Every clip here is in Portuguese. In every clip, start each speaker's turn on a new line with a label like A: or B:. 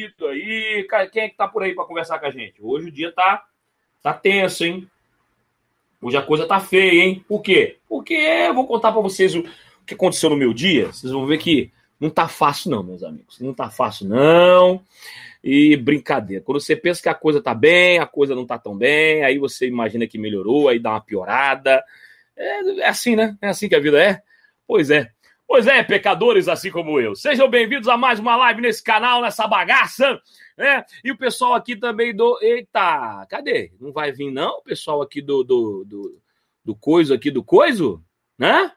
A: envolvido aí. Quem é que tá por aí para conversar com a gente? Hoje o dia tá, tá tenso, hein? Hoje a coisa tá feia, hein? Por quê? Porque eu vou contar para vocês o que aconteceu no meu dia. Vocês vão ver que não tá fácil, não, meus amigos. Não tá fácil, não. E brincadeira. Quando você pensa que a coisa tá bem, a coisa não tá tão bem, aí você imagina que melhorou, aí dá uma piorada. É, é assim, né? É assim que a vida é. Pois é. Pois é, pecadores assim como eu. Sejam bem-vindos a mais uma live nesse canal, nessa bagaça, né? E o pessoal aqui também do. Eita, cadê? Não vai vir, não? O pessoal aqui do, do, do, do coiso aqui do coiso, né?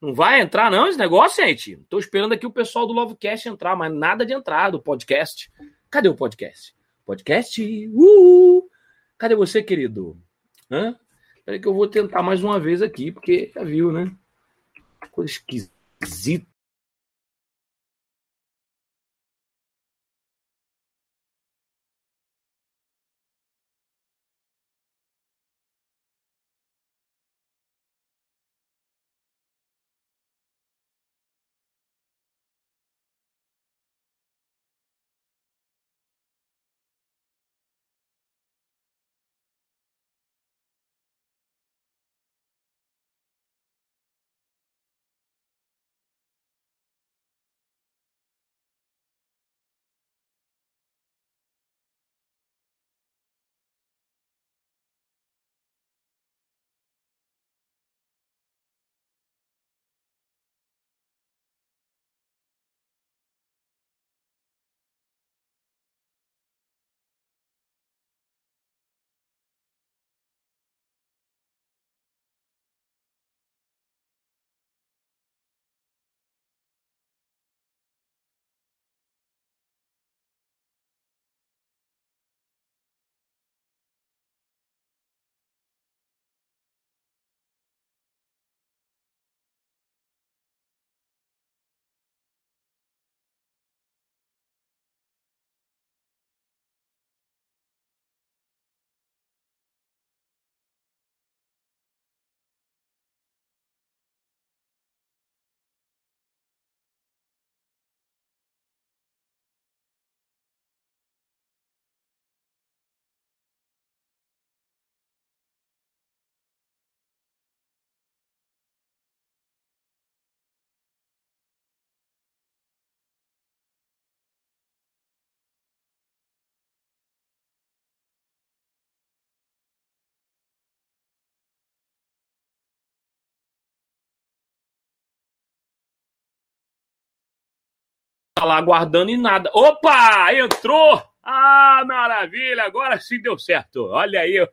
A: Não vai entrar, não, esse negócio, gente? Tô esperando aqui o pessoal do Lovecast entrar, mas nada de entrar do podcast. Cadê o podcast? Podcast? Uh! Cadê você, querido? Hã? Peraí que eu vou tentar mais uma vez aqui, porque já viu, né? Coisa esquisita esquisito tá lá aguardando e nada. Opa! Entrou! Ah, maravilha! Agora sim deu certo. Olha aí.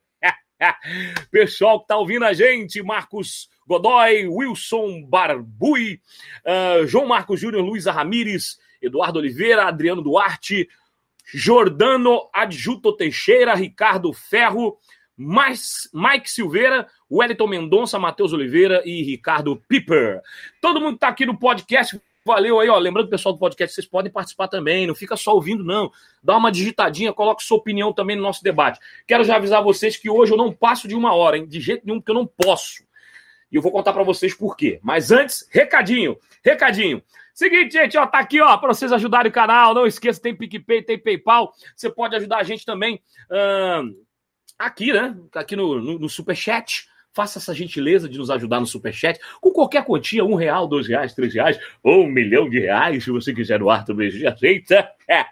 A: Pessoal que tá ouvindo a gente, Marcos Godoy, Wilson Barbui, uh, João Marcos Júnior, Luiza Ramires, Eduardo Oliveira, Adriano Duarte, Jordano Adjuto Teixeira, Ricardo Ferro, mais Mike Silveira, Wellington Mendonça, Matheus Oliveira e Ricardo Piper. Todo mundo tá aqui no podcast. Valeu aí, ó. Lembrando, pessoal do podcast, vocês podem participar também. Não fica só ouvindo, não. Dá uma digitadinha, coloque sua opinião também no nosso debate. Quero já avisar vocês que hoje eu não passo de uma hora, hein? De jeito nenhum, porque eu não posso. E eu vou contar para vocês por quê. Mas antes, recadinho, recadinho. Seguinte, gente, ó, tá aqui, ó, para vocês ajudarem o canal. Não esqueça, tem PicPay, tem PayPal. Você pode ajudar a gente também aqui, né? Aqui no, no, no Superchat faça essa gentileza de nos ajudar no Superchat com qualquer quantia, um real, dois reais, três reais ou um milhão de reais, se você quiser doar também, já aceita.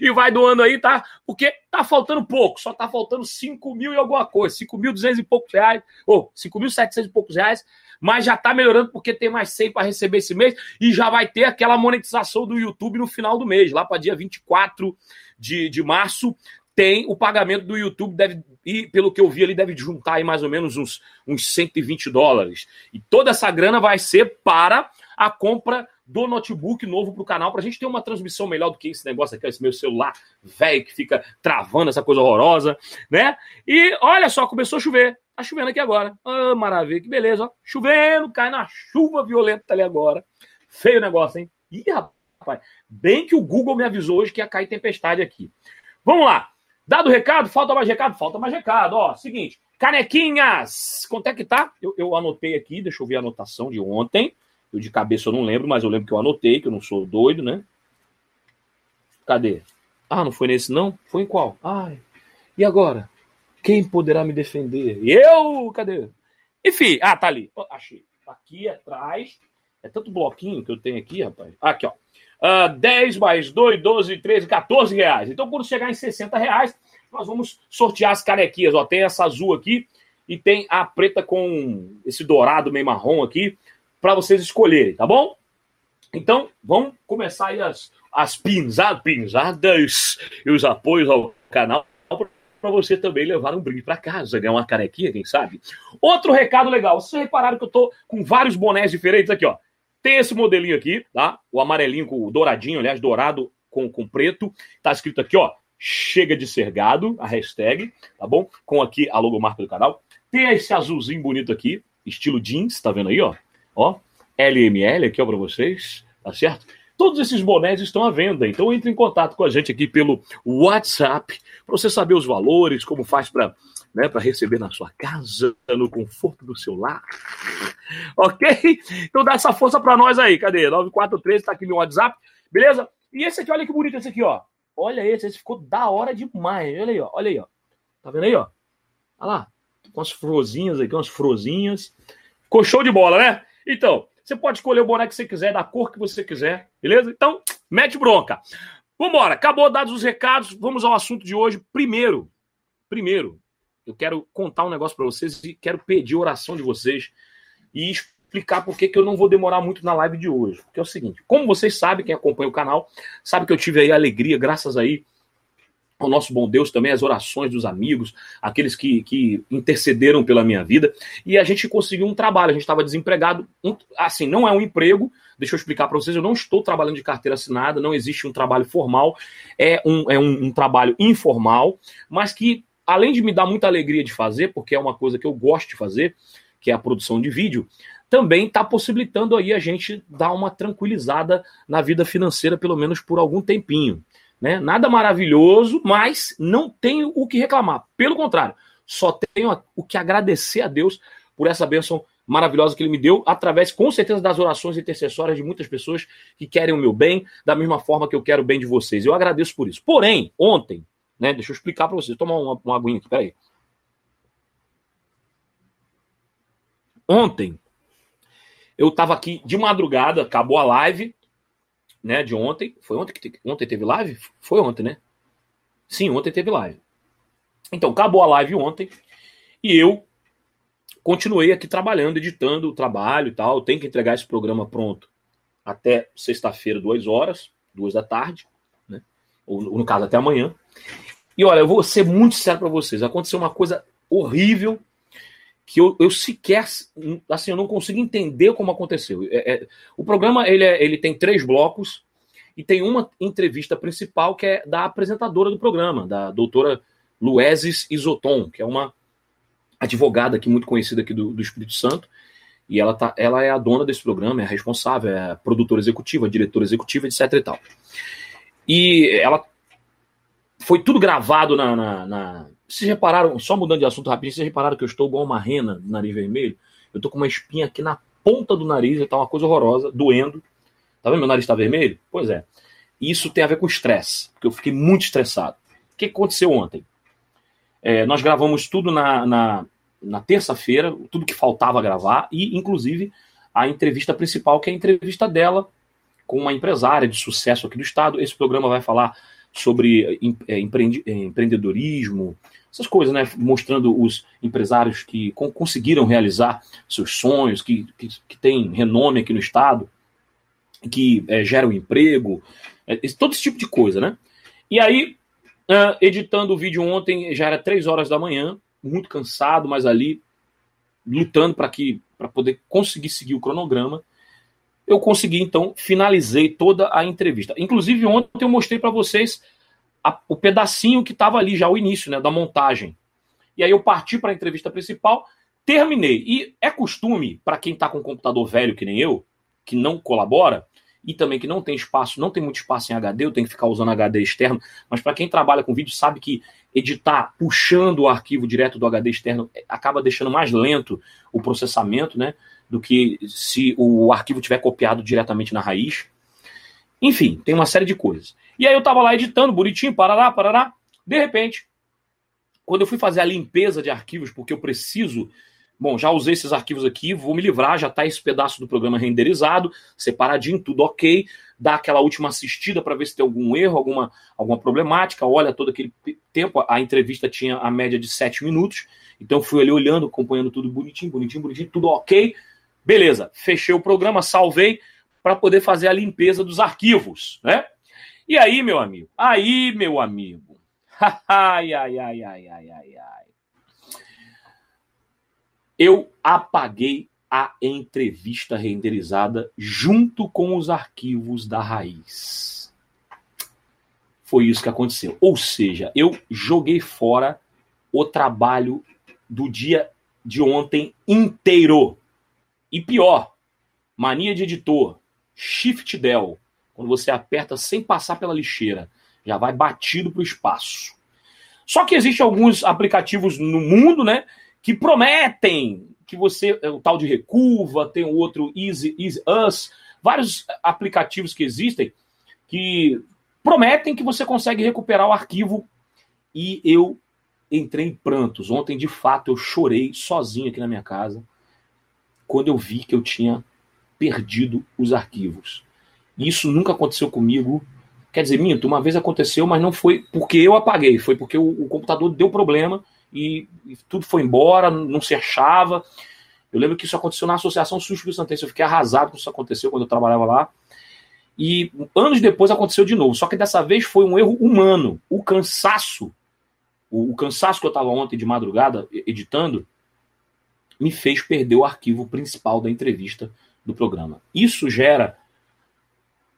A: E vai doando aí, tá? Porque tá faltando pouco, só tá faltando 5 mil e alguma coisa, 5.200 e poucos reais, ou 5.700 e poucos reais, mas já tá melhorando porque tem mais 100 para receber esse mês e já vai ter aquela monetização do YouTube no final do mês, lá para dia 24 de, de março tem o pagamento do YouTube, deve, e pelo que eu vi, ele deve juntar aí mais ou menos uns, uns 120 dólares. E toda essa grana vai ser para a compra do notebook novo para o canal, para a gente ter uma transmissão melhor do que esse negócio aqui, esse meu celular velho que fica travando essa coisa horrorosa, né? E olha só, começou a chover. Tá chovendo aqui agora. Ah, maravilha, que beleza, ó. Chovendo, cai na chuva violenta ali agora. Feio negócio, hein? Ih, rapaz, bem que o Google me avisou hoje que ia cair tempestade aqui. Vamos lá. Dado o recado, falta mais recado? Falta mais recado. Ó, seguinte, canequinhas! Quanto é que tá? Eu, eu anotei aqui, deixa eu ver a anotação de ontem. Eu de cabeça eu não lembro, mas eu lembro que eu anotei, que eu não sou doido, né? Cadê? Ah, não foi nesse não? Foi em qual? Ai. E agora? Quem poderá me defender? Eu? Cadê? Enfim, ah, tá ali. Achei. Tá aqui atrás. É tanto bloquinho que eu tenho aqui, rapaz. Aqui, ó. Uh, ah, 10 mais 2, 12, 13, 14 reais. Então, quando chegar em 60 reais, nós vamos sortear as canequinhas. Ó, tem essa azul aqui e tem a preta com esse dourado meio marrom aqui para vocês escolherem, tá bom? Então, vamos começar aí as, as pinzadas, pinzadas e os apoios ao canal para você também levar um brinde para casa, ganhar uma canequinha, quem sabe? Outro recado legal, vocês repararam que eu tô com vários bonés diferentes aqui, ó. Tem esse modelinho aqui, tá? O amarelinho com o douradinho, aliás, dourado com, com preto. Tá escrito aqui, ó, chega de ser gado, a hashtag, tá bom? Com aqui a logomarca do canal. Tem esse azulzinho bonito aqui, estilo jeans, tá vendo aí, ó? Ó, LML aqui, ó, pra vocês, tá certo? Todos esses bonés estão à venda, então entre em contato com a gente aqui pelo WhatsApp para você saber os valores, como faz para né, para receber na sua casa, no conforto do seu lar. Ok? Então dá essa força para nós aí. Cadê? 943 está aqui no WhatsApp, beleza? E esse aqui, olha que bonito esse aqui, ó. Olha esse, esse ficou da hora demais. Olha aí, ó. Olha aí, ó. Tá vendo aí, ó? Olha lá. Com as frozinhas aqui, umas frozinhas. Ficou show de bola, né? Então, você pode escolher o boné que você quiser, da cor que você quiser, beleza? Então, mete bronca. Vambora, acabou dados os recados, vamos ao assunto de hoje. Primeiro, primeiro, eu quero contar um negócio para vocês e quero pedir oração de vocês e explicar por que eu não vou demorar muito na live de hoje. Porque é o seguinte, como vocês sabem, quem acompanha o canal, sabe que eu tive aí a alegria, graças aí ao nosso bom Deus também, as orações dos amigos, aqueles que, que intercederam pela minha vida, e a gente conseguiu um trabalho, a gente estava desempregado, um, assim, não é um emprego, deixa eu explicar para vocês, eu não estou trabalhando de carteira assinada, não existe um trabalho formal, é um, é um, um trabalho informal, mas que, além de me dar muita alegria de fazer, porque é uma coisa que eu gosto de fazer, que é a produção de vídeo, também está possibilitando aí a gente dar uma tranquilizada na vida financeira, pelo menos por algum tempinho. Né? Nada maravilhoso, mas não tenho o que reclamar. Pelo contrário, só tenho o que agradecer a Deus por essa bênção maravilhosa que ele me deu, através, com certeza, das orações intercessórias de muitas pessoas que querem o meu bem, da mesma forma que eu quero o bem de vocês. Eu agradeço por isso. Porém, ontem, né, deixa eu explicar para vocês, tomar uma, uma aguinha aqui, peraí. Ontem, eu estava aqui de madrugada, acabou a live, né, de ontem. Foi ontem que te... ontem teve live? Foi ontem, né? Sim, ontem teve live. Então, acabou a live ontem e eu continuei aqui trabalhando, editando o trabalho e tal. Tenho que entregar esse programa pronto até sexta-feira, duas horas, duas da tarde, né? Ou, no caso, até amanhã. E olha, eu vou ser muito sério para vocês. Aconteceu uma coisa horrível que eu, eu sequer, assim, eu não consigo entender como aconteceu. É, é, o programa ele, é, ele tem três blocos e tem uma entrevista principal que é da apresentadora do programa, da doutora Lueses Isoton, que é uma advogada aqui muito conhecida aqui do, do Espírito Santo. E ela, tá, ela é a dona desse programa, é a responsável, é a produtora executiva, a diretora executiva, etc. e tal. E ela foi tudo gravado na, na, na vocês repararam, só mudando de assunto rapidinho, vocês repararam que eu estou igual uma rena do nariz vermelho? Eu estou com uma espinha aqui na ponta do nariz, está uma coisa horrorosa, doendo. Tá vendo? Meu nariz está vermelho? Pois é. Isso tem a ver com estresse, porque eu fiquei muito estressado. O que aconteceu ontem? É, nós gravamos tudo na, na, na terça-feira, tudo que faltava gravar, e inclusive a entrevista principal, que é a entrevista dela com uma empresária de sucesso aqui do estado. Esse programa vai falar sobre é, empreendedorismo, essas coisas, né? Mostrando os empresários que conseguiram realizar seus sonhos, que, que, que têm renome aqui no estado, que é, geram emprego, é, todo esse tipo de coisa, né? E aí, uh, editando o vídeo ontem, já era três horas da manhã, muito cansado, mas ali lutando para que para poder conseguir seguir o cronograma. Eu consegui então finalizei toda a entrevista. Inclusive ontem eu mostrei para vocês a, o pedacinho que estava ali já o início, né, da montagem. E aí eu parti para a entrevista principal, terminei. E é costume para quem está com um computador velho que nem eu, que não colabora e também que não tem espaço, não tem muito espaço em HD, eu tenho que ficar usando HD externo, mas para quem trabalha com vídeo sabe que editar puxando o arquivo direto do HD externo é, acaba deixando mais lento o processamento, né, do que se o arquivo tiver copiado diretamente na raiz. Enfim, tem uma série de coisas. E aí eu tava lá editando, bonitinho, parará, parará. De repente, quando eu fui fazer a limpeza de arquivos, porque eu preciso. Bom, já usei esses arquivos aqui, vou me livrar, já está esse pedaço do programa renderizado, separadinho, tudo ok. Dá aquela última assistida para ver se tem algum erro, alguma, alguma problemática. Olha todo aquele tempo, a entrevista tinha a média de sete minutos. Então fui ali olhando, acompanhando tudo bonitinho, bonitinho, bonitinho, tudo ok. Beleza, fechei o programa, salvei para poder fazer a limpeza dos arquivos, né? E aí, meu amigo? Aí, meu amigo. ai, ai, ai, ai, ai, ai, ai. Eu apaguei a entrevista renderizada junto com os arquivos da raiz. Foi isso que aconteceu. Ou seja, eu joguei fora o trabalho do dia de ontem inteiro. E pior, mania de editor, Shift Del, quando você aperta sem passar pela lixeira, já vai batido para o espaço. Só que existem alguns aplicativos no mundo, né, que prometem que você, é, o tal de Recuva, tem o outro Easy, Easy Us, vários aplicativos que existem que prometem que você consegue recuperar o arquivo e eu entrei em prantos. Ontem, de fato, eu chorei sozinho aqui na minha casa quando eu vi que eu tinha perdido os arquivos. Isso nunca aconteceu comigo. Quer dizer, minto, uma vez aconteceu, mas não foi porque eu apaguei, foi porque o, o computador deu problema e, e, tudo foi embora, não se achava. Eu lembro que isso aconteceu na Associação Sul Santense, eu fiquei arrasado com isso aconteceu quando eu trabalhava lá. E anos depois aconteceu de novo, só que dessa vez foi um erro humano. O cansaço, o, o cansaço que eu estava ontem de madrugada editando, me fez perder o arquivo principal da entrevista do programa. Isso gera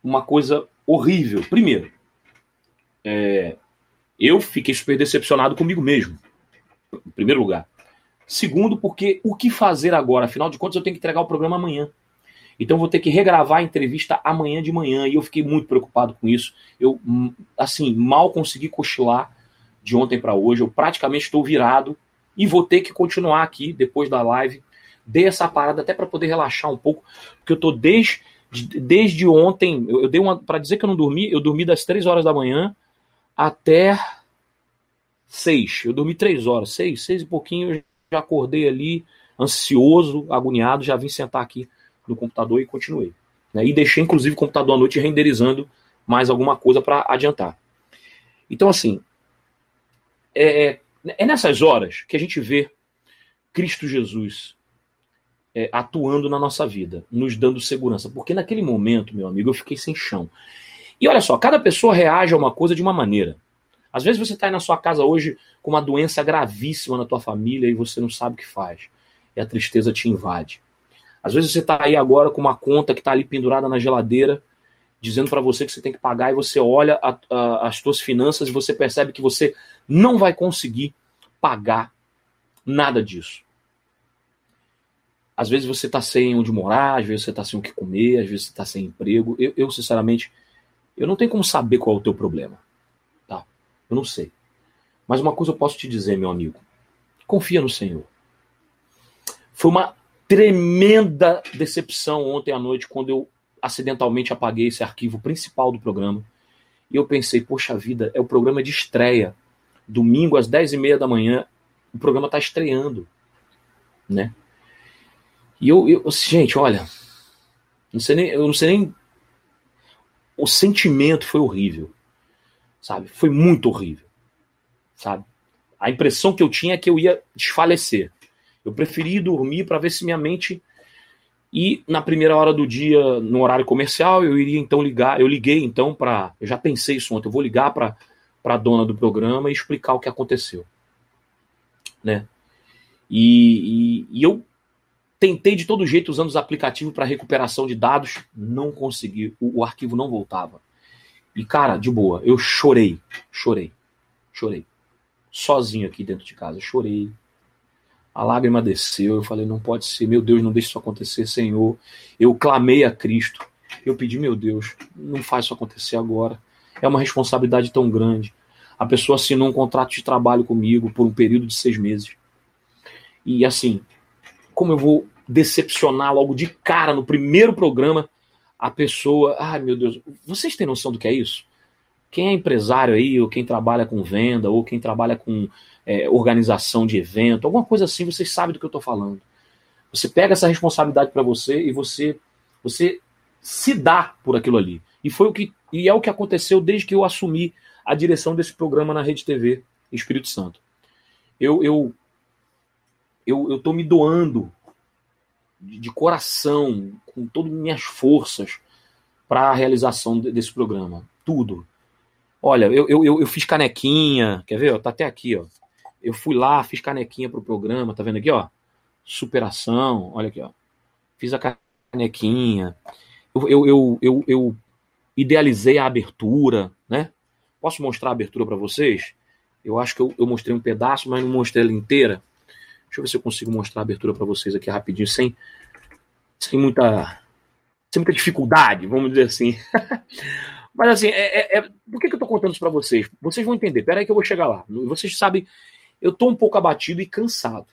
A: uma coisa horrível. Primeiro, é, eu fiquei super decepcionado comigo mesmo, em primeiro lugar. Segundo, porque o que fazer agora? Afinal de contas, eu tenho que entregar o programa amanhã. Então, vou ter que regravar a entrevista amanhã de manhã. E eu fiquei muito preocupado com isso. Eu, hum, assim, mal consegui cochilar de ontem para hoje. Eu praticamente estou virado e vou ter que continuar aqui depois da live. Dei essa parada até para poder relaxar um pouco, porque eu tô desde, desde ontem. Eu, eu dei uma. Para dizer que eu não dormi, eu dormi das 3 horas da manhã até 6. Eu dormi 3 horas, 6, 6 e pouquinho. Eu já acordei ali, ansioso, agoniado. Já vim sentar aqui no computador e continuei. Né? E deixei, inclusive, o computador à noite renderizando mais alguma coisa para adiantar. Então, assim, é, é nessas horas que a gente vê Cristo Jesus é, atuando na nossa vida, nos dando segurança. Porque naquele momento, meu amigo, eu fiquei sem chão. E olha só, cada pessoa reage a uma coisa de uma maneira. Às vezes você está aí na sua casa hoje com uma doença gravíssima na tua família e você não sabe o que faz. E a tristeza te invade. Às vezes você está aí agora com uma conta que está ali pendurada na geladeira, dizendo para você que você tem que pagar, e você olha a, a, as suas finanças e você percebe que você não vai conseguir pagar nada disso. Às vezes você está sem onde morar, às vezes você está sem o que comer, às vezes você está sem emprego. Eu, eu, sinceramente, eu não tenho como saber qual é o teu problema. Tá? Eu não sei. Mas uma coisa eu posso te dizer, meu amigo. Confia no Senhor. Foi uma tremenda decepção ontem à noite quando eu acidentalmente apaguei esse arquivo principal do programa. E eu pensei, poxa vida, é o programa de estreia domingo às 10 e meia da manhã, o programa está estreando, né? E eu, eu, gente, olha, não sei nem, eu não sei nem, o sentimento foi horrível, sabe? Foi muito horrível, sabe? A impressão que eu tinha é que eu ia desfalecer. Eu preferi dormir para ver se minha mente e na primeira hora do dia, no horário comercial, eu iria então ligar. Eu liguei então para. Eu já pensei isso ontem. Eu vou ligar para a dona do programa e explicar o que aconteceu. Né? E, e, e eu tentei de todo jeito usando os aplicativos para recuperação de dados, não consegui, o, o, arquivo não voltava. E cara, de boa, eu chorei, chorei, chorei. Sozinho aqui dentro de casa, chorei. A lágrima desceu, eu falei, não pode ser, meu Deus, não deixe isso acontecer, Senhor. Eu clamei a Cristo. Eu pedi, meu Deus, não faz isso acontecer agora. É uma responsabilidade tão grande. A pessoa assinou um contrato de trabalho comigo por um período de seis meses. E assim, como eu vou decepcionar logo de cara no primeiro programa, a pessoa. Ai, meu Deus, vocês têm noção do que é isso? Quem é empresário aí, ou quem trabalha com venda, ou quem trabalha com é, organização de evento, alguma coisa assim, vocês sabem do que eu estou falando. Você pega essa responsabilidade para você e você, você se dá por aquilo ali. E foi o que e é o que aconteceu desde que eu assumi a direção desse programa na Rede TV Espírito Santo. Eu eu eu, eu tô me doando de, de coração, com todas as minhas forças para a realização desse programa. Tudo. Olha, eu, eu, eu fiz canequinha, quer ver? Tá até aqui, ó. Eu fui lá, fiz canequinha pro programa, tá vendo aqui, ó? Superação, olha aqui, ó. Fiz a canequinha. Eu, eu, eu, eu, eu idealizei a abertura, né? Posso mostrar a abertura para vocês? Eu acho que eu, eu, mostrei um pedaço, mas não mostrei ela inteira. Deixa eu ver se eu consigo mostrar a abertura para vocês aqui rapidinho, sem, sem muita sem muita dificuldade, vamos dizer assim. Mas assim, é, é, é, por que, que eu tô contando isso para vocês? Vocês vão entender. Pera aí que eu vou chegar lá. Vocês sabem, eu tô um pouco abatido e cansado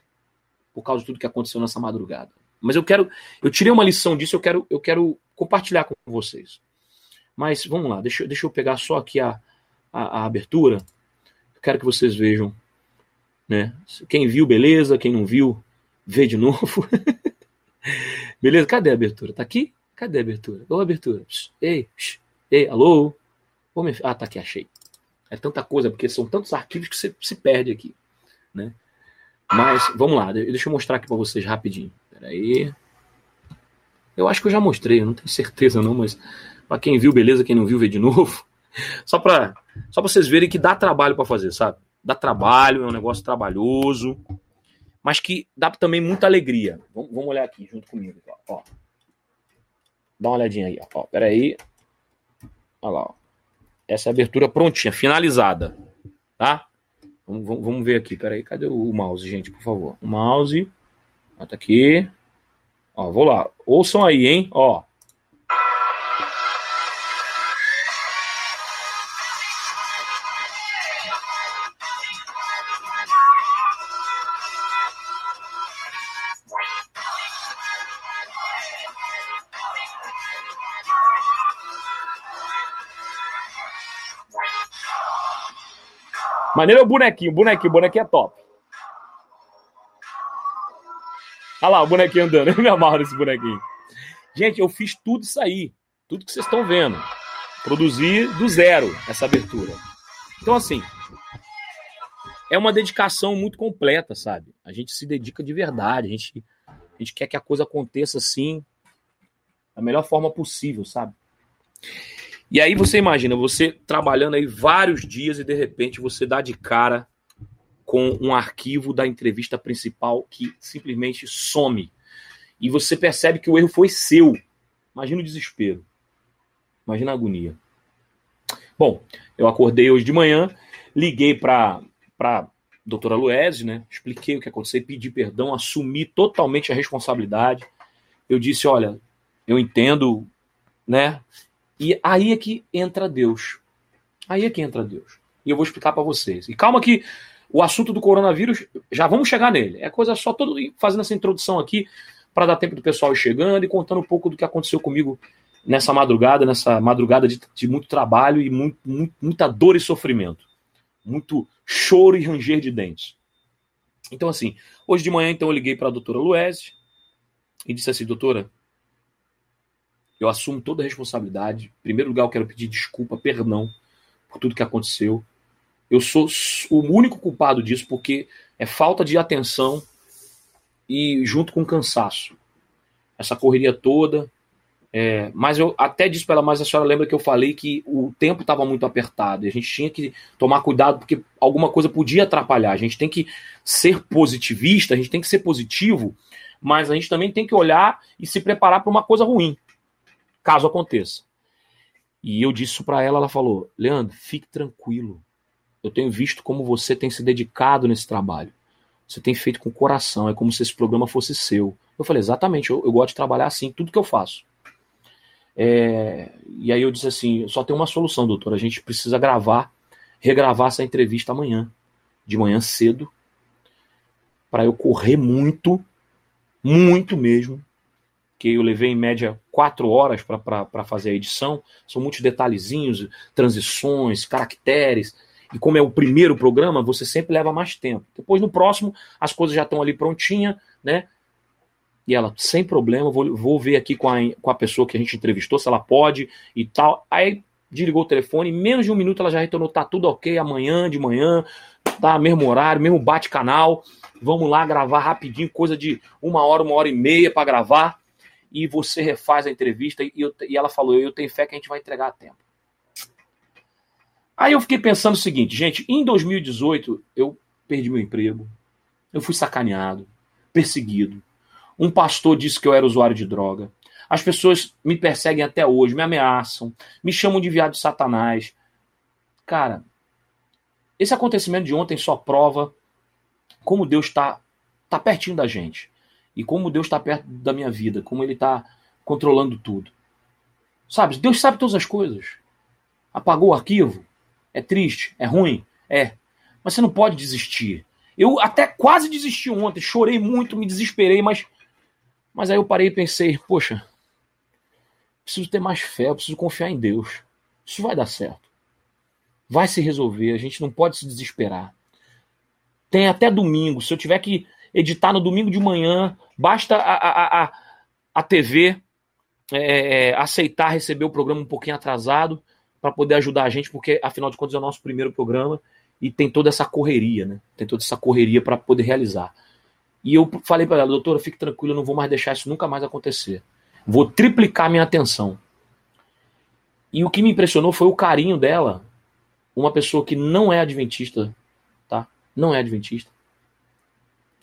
A: por causa de tudo que aconteceu nessa madrugada. Mas eu quero, eu tirei uma lição disso, eu quero, eu quero compartilhar com vocês. Mas vamos lá, deixa, deixa eu pegar só aqui a, a, a abertura. Eu quero que vocês vejam. Né? Quem viu, beleza. Quem não viu, vê de novo. beleza? Cadê a abertura? Tá aqui? Cadê a abertura? Ô, abertura. Psh, ei, psh, ei, alô? Ô, minha... Ah, tá aqui, achei. É tanta coisa, porque são tantos arquivos que você se perde aqui. Né? Mas, vamos lá, deixa eu mostrar aqui para vocês rapidinho. Peraí. Eu acho que eu já mostrei, eu não tenho certeza não, mas para quem viu, beleza, quem não viu, vê de novo. Só para só vocês verem que dá trabalho para fazer, sabe? Dá trabalho, é um negócio trabalhoso, mas que dá também muita alegria. Vamos, olhar aqui junto comigo. Ó. Dá uma olhadinha aí. Ó. Pera aí. Olha lá. Ó. Essa é a abertura prontinha, finalizada. Tá? Vamos, vamos ver aqui. Pera aí, cadê o mouse, gente, por favor? O mouse. Ó, tá aqui. Ó, vou lá. Ouçam aí, hein? Ó. Maneiro é o bonequinho, bonequinho, bonequinho é top. Olha lá, o bonequinho andando. Eu me amarro nesse bonequinho. Gente, eu fiz tudo isso aí. Tudo que vocês estão vendo. Produzi do zero essa abertura. Então, assim, é uma dedicação muito completa, sabe? A gente se dedica de verdade. A gente, a gente quer que a coisa aconteça assim, da melhor forma possível, sabe? E aí você imagina, você trabalhando aí vários dias e de repente você dá de cara com um arquivo da entrevista principal que simplesmente some. E você percebe que o erro foi seu. Imagina o desespero. Imagina a agonia. Bom, eu acordei hoje de manhã, liguei para a doutora Luese, né? Expliquei o que aconteceu, pedi perdão, assumi totalmente a responsabilidade. Eu disse, olha, eu entendo, né? E aí é que entra Deus. Aí é que entra Deus. E eu vou explicar para vocês. E calma que o assunto do coronavírus, já vamos chegar nele. É coisa só todo fazendo essa introdução aqui para dar tempo do pessoal ir chegando e contando um pouco do que aconteceu comigo nessa madrugada, nessa madrugada de, de muito trabalho e muito, muito, muita dor e sofrimento. Muito choro e ranger de dentes. Então, assim, hoje de manhã, então, eu liguei para a doutora Luese e disse assim, doutora, eu assumo toda a responsabilidade. Em primeiro lugar, eu quero pedir desculpa, perdão por tudo que aconteceu. Eu sou o único culpado disso porque é falta de atenção e junto com cansaço. Essa correria toda. É, mas eu até disse para ela, mas a senhora lembra que eu falei que o tempo estava muito apertado e a gente tinha que tomar cuidado porque alguma coisa podia atrapalhar. A gente tem que ser positivista, a gente tem que ser positivo, mas a gente também tem que olhar e se preparar para uma coisa ruim caso aconteça. E eu disse isso para ela, ela falou: Leandro, fique tranquilo. Eu tenho visto como você tem se dedicado nesse trabalho. Você tem feito com coração, é como se esse programa fosse seu. Eu falei: exatamente, eu, eu gosto de trabalhar assim, tudo que eu faço. É, e aí eu disse assim: só tem uma solução, doutor. A gente precisa gravar, regravar essa entrevista amanhã, de manhã cedo, para eu correr muito, muito mesmo, que eu levei em média quatro horas para fazer a edição. São muitos detalhezinhos, transições, caracteres. E como é o primeiro programa, você sempre leva mais tempo. Depois, no próximo, as coisas já estão ali prontinha, né? E ela, sem problema, vou, vou ver aqui com a, com a pessoa que a gente entrevistou, se ela pode e tal. Aí desligou o telefone, em menos de um minuto ela já retornou, tá tudo ok, amanhã de manhã, tá mesmo horário, mesmo bate-canal. Vamos lá gravar rapidinho, coisa de uma hora, uma hora e meia para gravar. E você refaz a entrevista. E, eu, e ela falou: Eu tenho fé que a gente vai entregar a tempo. Aí eu fiquei pensando o seguinte, gente, em 2018 eu perdi meu emprego, eu fui sacaneado, perseguido. Um pastor disse que eu era usuário de droga. As pessoas me perseguem até hoje, me ameaçam, me chamam de viado de Satanás. Cara, esse acontecimento de ontem só prova como Deus está tá pertinho da gente. E como Deus está perto da minha vida, como Ele está controlando tudo. Sabe, Deus sabe todas as coisas. Apagou o arquivo, é triste, é ruim, é. Mas você não pode desistir. Eu até quase desisti ontem, chorei muito, me desesperei, mas mas aí eu parei e pensei, poxa, preciso ter mais fé, preciso confiar em Deus. Isso vai dar certo. Vai se resolver, a gente não pode se desesperar. Tem até domingo, se eu tiver que editar no domingo de manhã, basta a, a, a, a TV é, é, aceitar receber o programa um pouquinho atrasado para poder ajudar a gente, porque afinal de contas é o nosso primeiro programa e tem toda essa correria, né? Tem toda essa correria para poder realizar. E eu falei para ela, doutora, fique tranquila, eu não vou mais deixar isso nunca mais acontecer. Vou triplicar minha atenção. E o que me impressionou foi o carinho dela, uma pessoa que não é adventista, tá? Não é adventista.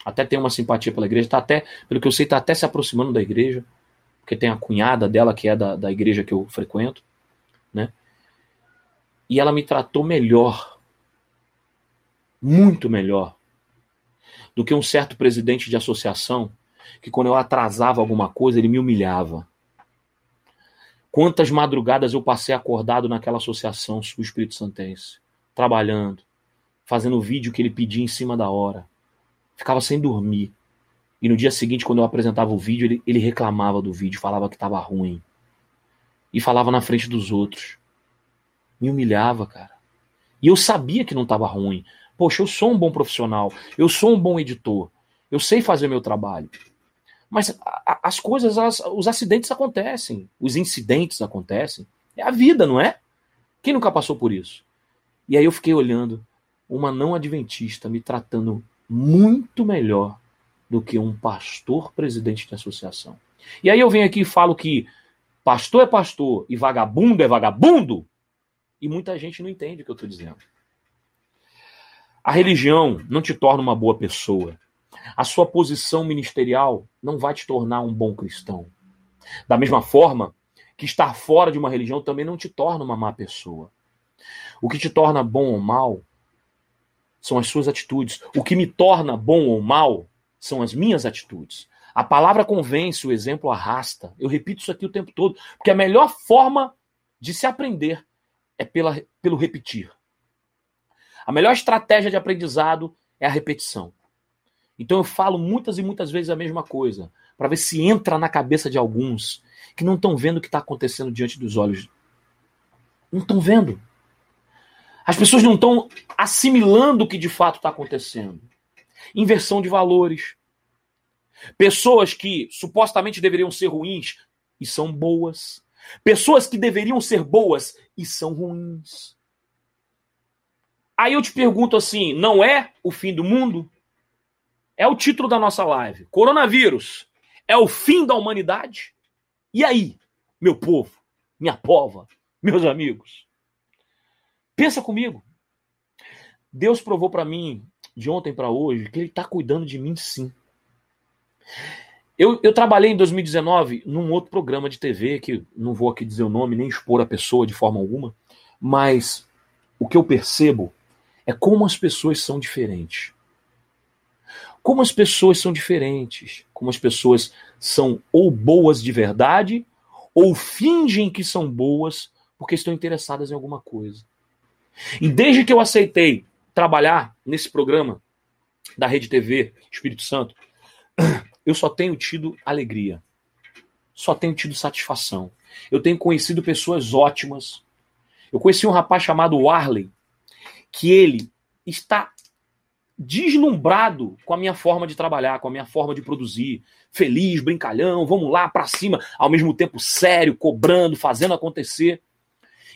A: Até tem uma simpatia pela igreja, tá até, pelo que eu sei, tá até se aproximando da igreja, porque tem a cunhada dela que é da, da igreja que eu frequento, né? E ela me tratou melhor, muito melhor, do que um certo presidente de associação que, quando eu atrasava alguma coisa, ele me humilhava. Quantas madrugadas eu passei acordado naquela associação o Espírito Santense, trabalhando, fazendo o vídeo que ele pedia em cima da hora. Ficava sem dormir. E no dia seguinte, quando eu apresentava o vídeo, ele, ele reclamava do vídeo, falava que estava ruim. E falava na frente dos outros me humilhava, cara. E eu sabia que não estava ruim. Poxa, eu sou um bom profissional, eu sou um bom editor, eu sei fazer meu trabalho. Mas a, as coisas, as, os acidentes acontecem, os incidentes acontecem. É a vida, não é? Quem nunca passou por isso? E aí eu fiquei olhando uma não adventista me tratando muito melhor do que um pastor presidente de associação. E aí eu venho aqui e falo que pastor é pastor e vagabundo é vagabundo. E muita gente não entende o que eu estou dizendo. A religião não te torna uma boa pessoa. A sua posição ministerial não vai te tornar um bom cristão. Da mesma forma que estar fora de uma religião também não te torna uma má pessoa. O que te torna bom ou mal são as suas atitudes. O que me torna bom ou mal são as minhas atitudes. A palavra convence, o exemplo arrasta. Eu repito isso aqui o tempo todo, porque a melhor forma de se aprender é pela, pelo repetir. A melhor estratégia de aprendizado é a repetição. Então eu falo muitas e muitas vezes a mesma coisa, para ver se entra na cabeça de alguns que não estão vendo o que está acontecendo diante dos olhos. Não estão vendo. As pessoas não estão assimilando o que de fato está acontecendo. Inversão de valores. Pessoas que supostamente deveriam ser ruins e são boas. Pessoas que deveriam ser boas e são ruins. Aí eu te pergunto assim: não é o fim do mundo? É o título da nossa live. Coronavírus é o fim da humanidade? E aí, meu povo, minha pova, meus amigos? Pensa comigo. Deus provou para mim de ontem para hoje que ele está cuidando de mim sim. Eu, eu, trabalhei em 2019 num outro programa de TV, que não vou aqui dizer o nome, nem expor a pessoa de forma alguma, mas o que eu percebo é como as pessoas são diferentes. Como as pessoas são diferentes. Como as pessoas são ou boas de verdade, ou fingem que são boas porque estão interessadas em alguma coisa. E desde que eu aceitei trabalhar nesse programa da Rede TV Espírito Santo, eu só tenho tido alegria. só tenho tido satisfação. Eu tenho conhecido pessoas ótimas. Eu conheci um rapaz chamado Warley, que ele está deslumbrado com a minha forma de trabalhar, com a minha forma de produzir, feliz, brincalhão, vamos lá para cima, ao mesmo tempo sério, cobrando, fazendo acontecer.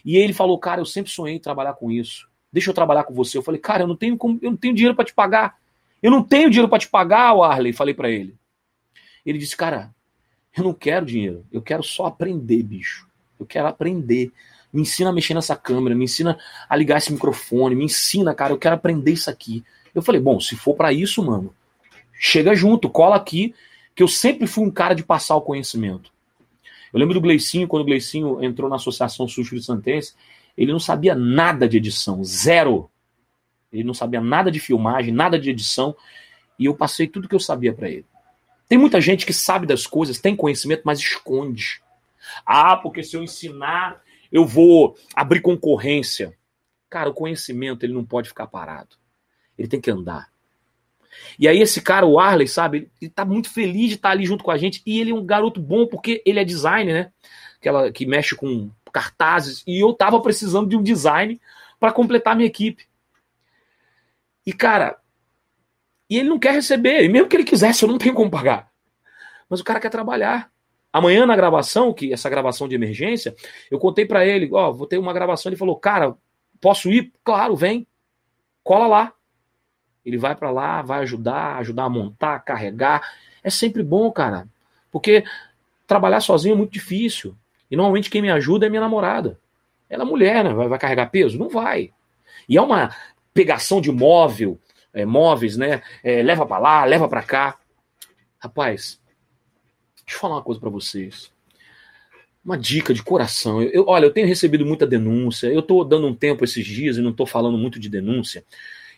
A: E ele falou: "Cara, eu sempre sonhei em trabalhar com isso. Deixa eu trabalhar com você". Eu falei: "Cara, eu não tenho como, eu não tenho dinheiro para te pagar. Eu não tenho dinheiro para te pagar, Warley", falei para ele. Ele disse: "Cara, eu não quero dinheiro, eu quero só aprender, bicho. Eu quero aprender. Me ensina a mexer nessa câmera, me ensina a ligar esse microfone, me ensina, cara, eu quero aprender isso aqui. Eu falei, bom, se for para isso, mano, chega junto, cola aqui, que eu sempre fui um cara de passar o conhecimento. Eu lembro do Gleicinho, quando o Gleicinho entrou na Associação Sul Santense, ele não sabia nada de edição, zero. Ele não sabia nada de filmagem, nada de edição, e eu passei tudo que eu sabia para ele. Tem muita gente que sabe das coisas, tem conhecimento, mas esconde. Ah, porque se eu ensinar, eu vou abrir concorrência. Cara, o conhecimento ele não pode ficar parado. Ele tem que andar. E aí esse cara, o Arley, sabe, ele tá muito feliz de estar ali junto com a gente e ele é um garoto bom porque ele é designer, né? Aquela que mexe com cartazes e eu tava precisando de um design para completar minha equipe. E cara, e ele não quer receber. E mesmo que ele quisesse, eu não tenho como pagar. Mas o cara quer trabalhar. Amanhã na gravação, que essa gravação de emergência, eu contei para ele, ó, oh, vou ter uma gravação, ele falou: "Cara, posso ir? Claro, vem. Cola lá". Ele vai para lá, vai ajudar, ajudar a montar, carregar. É sempre bom, cara. Porque trabalhar sozinho é muito difícil. E normalmente quem me ajuda é minha namorada. Ela é mulher, né? Vai, vai carregar peso? Não vai. E é uma pegação de móvel, é, móveis, né? É, leva para lá, leva para cá. Rapaz, deixa eu falar uma coisa para vocês. Uma dica de coração. Eu, eu, olha, eu tenho recebido muita denúncia. Eu estou dando um tempo esses dias e não estou falando muito de denúncia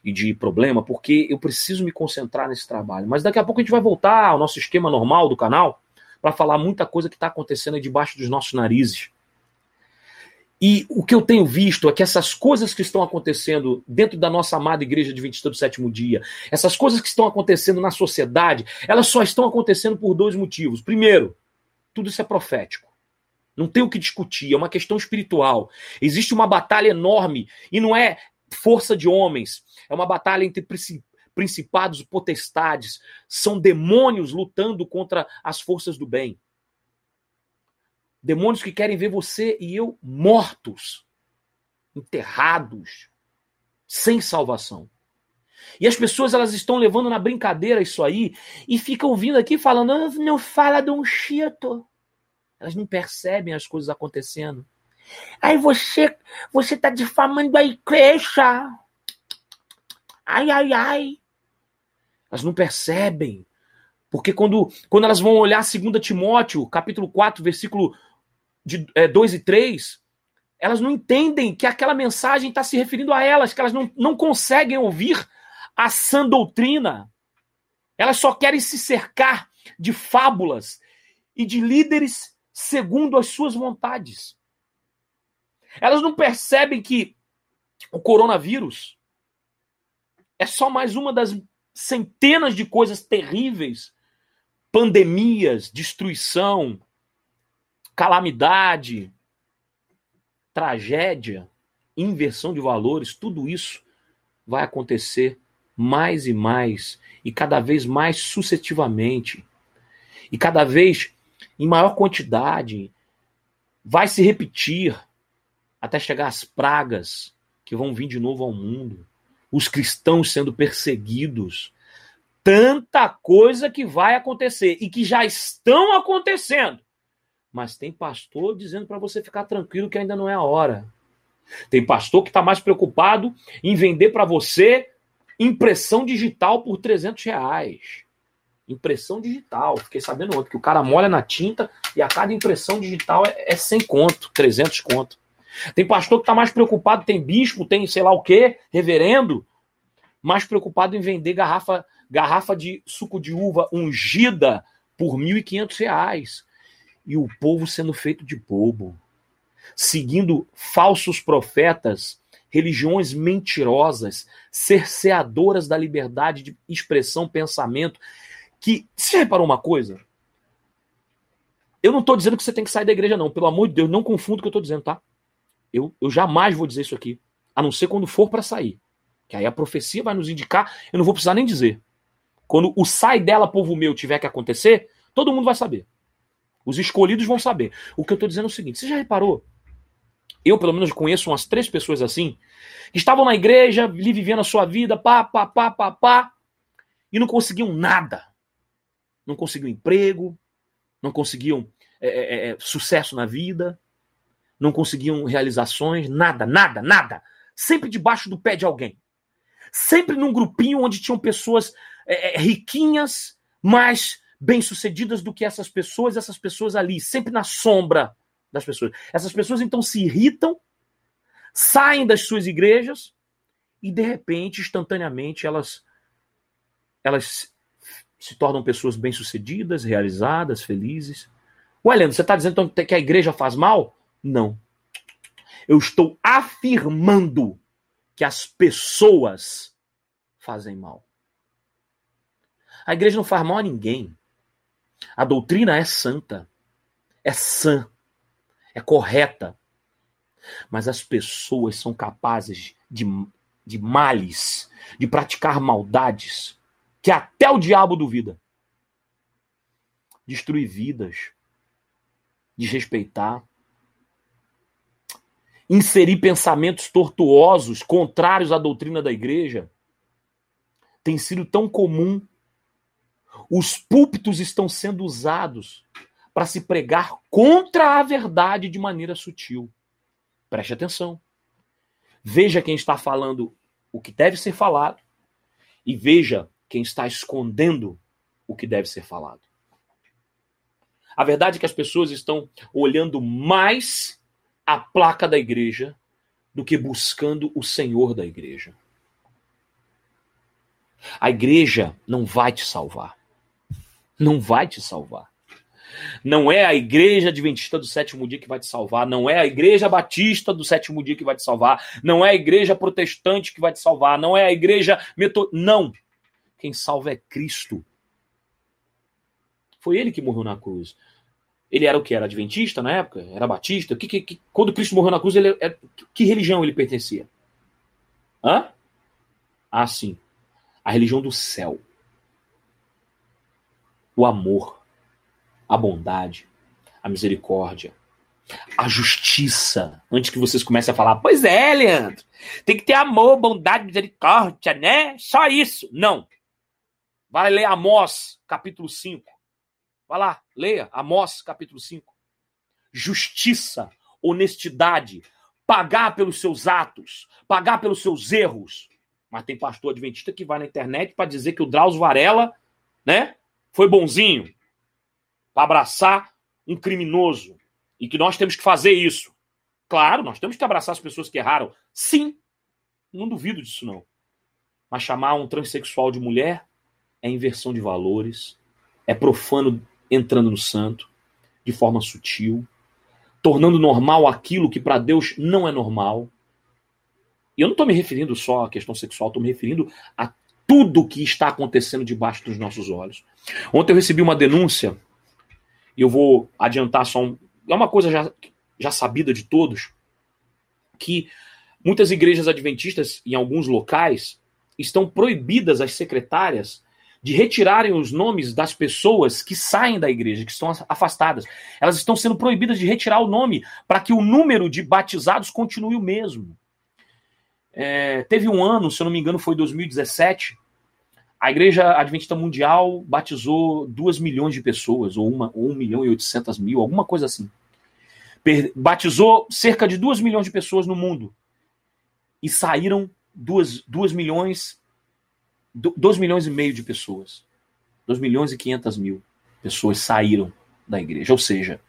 A: e de problema, porque eu preciso me concentrar nesse trabalho. Mas daqui a pouco a gente vai voltar ao nosso esquema normal do canal para falar muita coisa que está acontecendo debaixo dos nossos narizes. E o que eu tenho visto é que essas coisas que estão acontecendo dentro da nossa amada igreja de 23 do sétimo dia, essas coisas que estão acontecendo na sociedade, elas só estão acontecendo por dois motivos. Primeiro, tudo isso é profético. Não tem o que discutir, é uma questão espiritual. Existe uma batalha enorme e não é força de homens, é uma batalha entre principados potestades. São demônios lutando contra as forças do bem. Demônios que querem ver você e eu mortos, enterrados, sem salvação. E as pessoas elas estão levando na brincadeira isso aí e ficam vindo aqui falando, ah, não fala de um chito. Elas não percebem as coisas acontecendo. Aí você, você está difamando a igreja. Ai, ai, ai. Elas não percebem. Porque quando, quando elas vão olhar 2 Timóteo, capítulo 4, versículo de é, 2 e 3, elas não entendem que aquela mensagem está se referindo a elas, que elas não, não conseguem ouvir a sã doutrina. Elas só querem se cercar de fábulas e de líderes segundo as suas vontades. Elas não percebem que o coronavírus é só mais uma das centenas de coisas terríveis. Pandemias, destruição, calamidade, tragédia, inversão de valores, tudo isso vai acontecer mais e mais e cada vez mais sucessivamente e cada vez em maior quantidade vai se repetir até chegar às pragas que vão vir de novo ao mundo, os cristãos sendo perseguidos, tanta coisa que vai acontecer e que já estão acontecendo. Mas tem pastor dizendo para você ficar tranquilo que ainda não é a hora. Tem pastor que está mais preocupado em vender para você impressão digital por 300 reais. Impressão digital. Fiquei sabendo ontem que o cara molha na tinta e a cada impressão digital é, é 100 conto, 300 conto. Tem pastor que está mais preocupado, tem bispo, tem sei lá o quê, reverendo, mais preocupado em vender garrafa, garrafa de suco de uva ungida por R$ 1.500 e o povo sendo feito de bobo, seguindo falsos profetas, religiões mentirosas, cerceadoras da liberdade de expressão, pensamento. Que você reparou uma coisa? Eu não estou dizendo que você tem que sair da igreja, não. Pelo amor de Deus, não confunda o que eu estou dizendo, tá? Eu, eu jamais vou dizer isso aqui. A não ser quando for para sair. Que aí a profecia vai nos indicar, eu não vou precisar nem dizer. Quando o sai dela, povo meu, tiver que acontecer, todo mundo vai saber. Os escolhidos vão saber. O que eu estou dizendo é o seguinte: você já reparou? Eu, pelo menos, conheço umas três pessoas assim, que estavam na igreja, ali vivendo a sua vida, pá, pá, pá, pá, pá, e não conseguiam nada. Não conseguiam emprego, não conseguiam é, é, é, sucesso na vida, não conseguiam realizações, nada, nada, nada. Sempre debaixo do pé de alguém. Sempre num grupinho onde tinham pessoas é, é riquinhas, mais bem-sucedidas do que essas pessoas, essas pessoas ali, sempre na sombra das pessoas. Essas pessoas então se irritam, saem das suas igrejas e de repente, instantaneamente, elas elas se tornam pessoas bem-sucedidas, realizadas, felizes. Ué, Leandro, você está dizendo então, que a igreja faz mal? Não. Eu estou afirmando que as pessoas fazem mal. A igreja não faz mal a ninguém. A doutrina é santa, é sã, é correta. Mas as pessoas são capazes de, de males, de praticar maldades, que até o diabo duvida. Destruir vidas, desrespeitar, inserir pensamentos tortuosos contrários à doutrina da igreja. Tem sido tão comum os púlpitos estão sendo usados para se pregar contra a verdade de maneira sutil. Preste atenção. Veja quem está falando o que deve ser falado e veja quem está escondendo o que deve ser falado. A verdade é que as pessoas estão olhando mais a placa da igreja do que buscando o Senhor da igreja. A igreja não vai te salvar não vai te salvar. Não é a igreja adventista do sétimo dia que vai te salvar, não é a igreja batista do sétimo dia que vai te salvar, não é a igreja protestante que vai te salvar, não é a igreja meto... não. Quem salva é Cristo. Foi ele que morreu na cruz. Ele era o que? Era adventista na época? Era batista? Que, que, que, quando Cristo morreu na cruz, ele, é, que religião ele pertencia? Hã? Ah, sim. A religião do céu o amor, a bondade, a misericórdia, a justiça. Antes que vocês comecem a falar, pois é, Leandro, tem que ter amor, bondade, misericórdia, né? Só isso. Não. Vai ler Amós, capítulo 5. Vai lá, leia Amós, capítulo 5. Justiça, honestidade, pagar pelos seus atos, pagar pelos seus erros. Mas tem pastor adventista que vai na internet para dizer que o Drauzio Varela, né, foi bonzinho para abraçar um criminoso e que nós temos que fazer isso. Claro, nós temos que abraçar as pessoas que erraram. Sim, não duvido disso não. Mas chamar um transexual de mulher é inversão de valores, é profano entrando no santo de forma sutil, tornando normal aquilo que para Deus não é normal. E eu não estou me referindo só à questão sexual, estou me referindo a tudo que está acontecendo debaixo dos nossos olhos. Ontem eu recebi uma denúncia, e eu vou adiantar só um. É uma coisa já, já sabida de todos, que muitas igrejas adventistas, em alguns locais, estão proibidas as secretárias de retirarem os nomes das pessoas que saem da igreja, que estão afastadas. Elas estão sendo proibidas de retirar o nome para que o número de batizados continue o mesmo. É, teve um ano, se eu não me engano, foi 2017. A Igreja Adventista Mundial batizou 2 milhões de pessoas, ou, uma, ou 1 milhão e 800 mil, alguma coisa assim. Per batizou cerca de 2 milhões de pessoas no mundo. E saíram 2, 2 milhões, 2 milhões e meio de pessoas. 2 milhões e 500 mil pessoas saíram da igreja. Ou seja,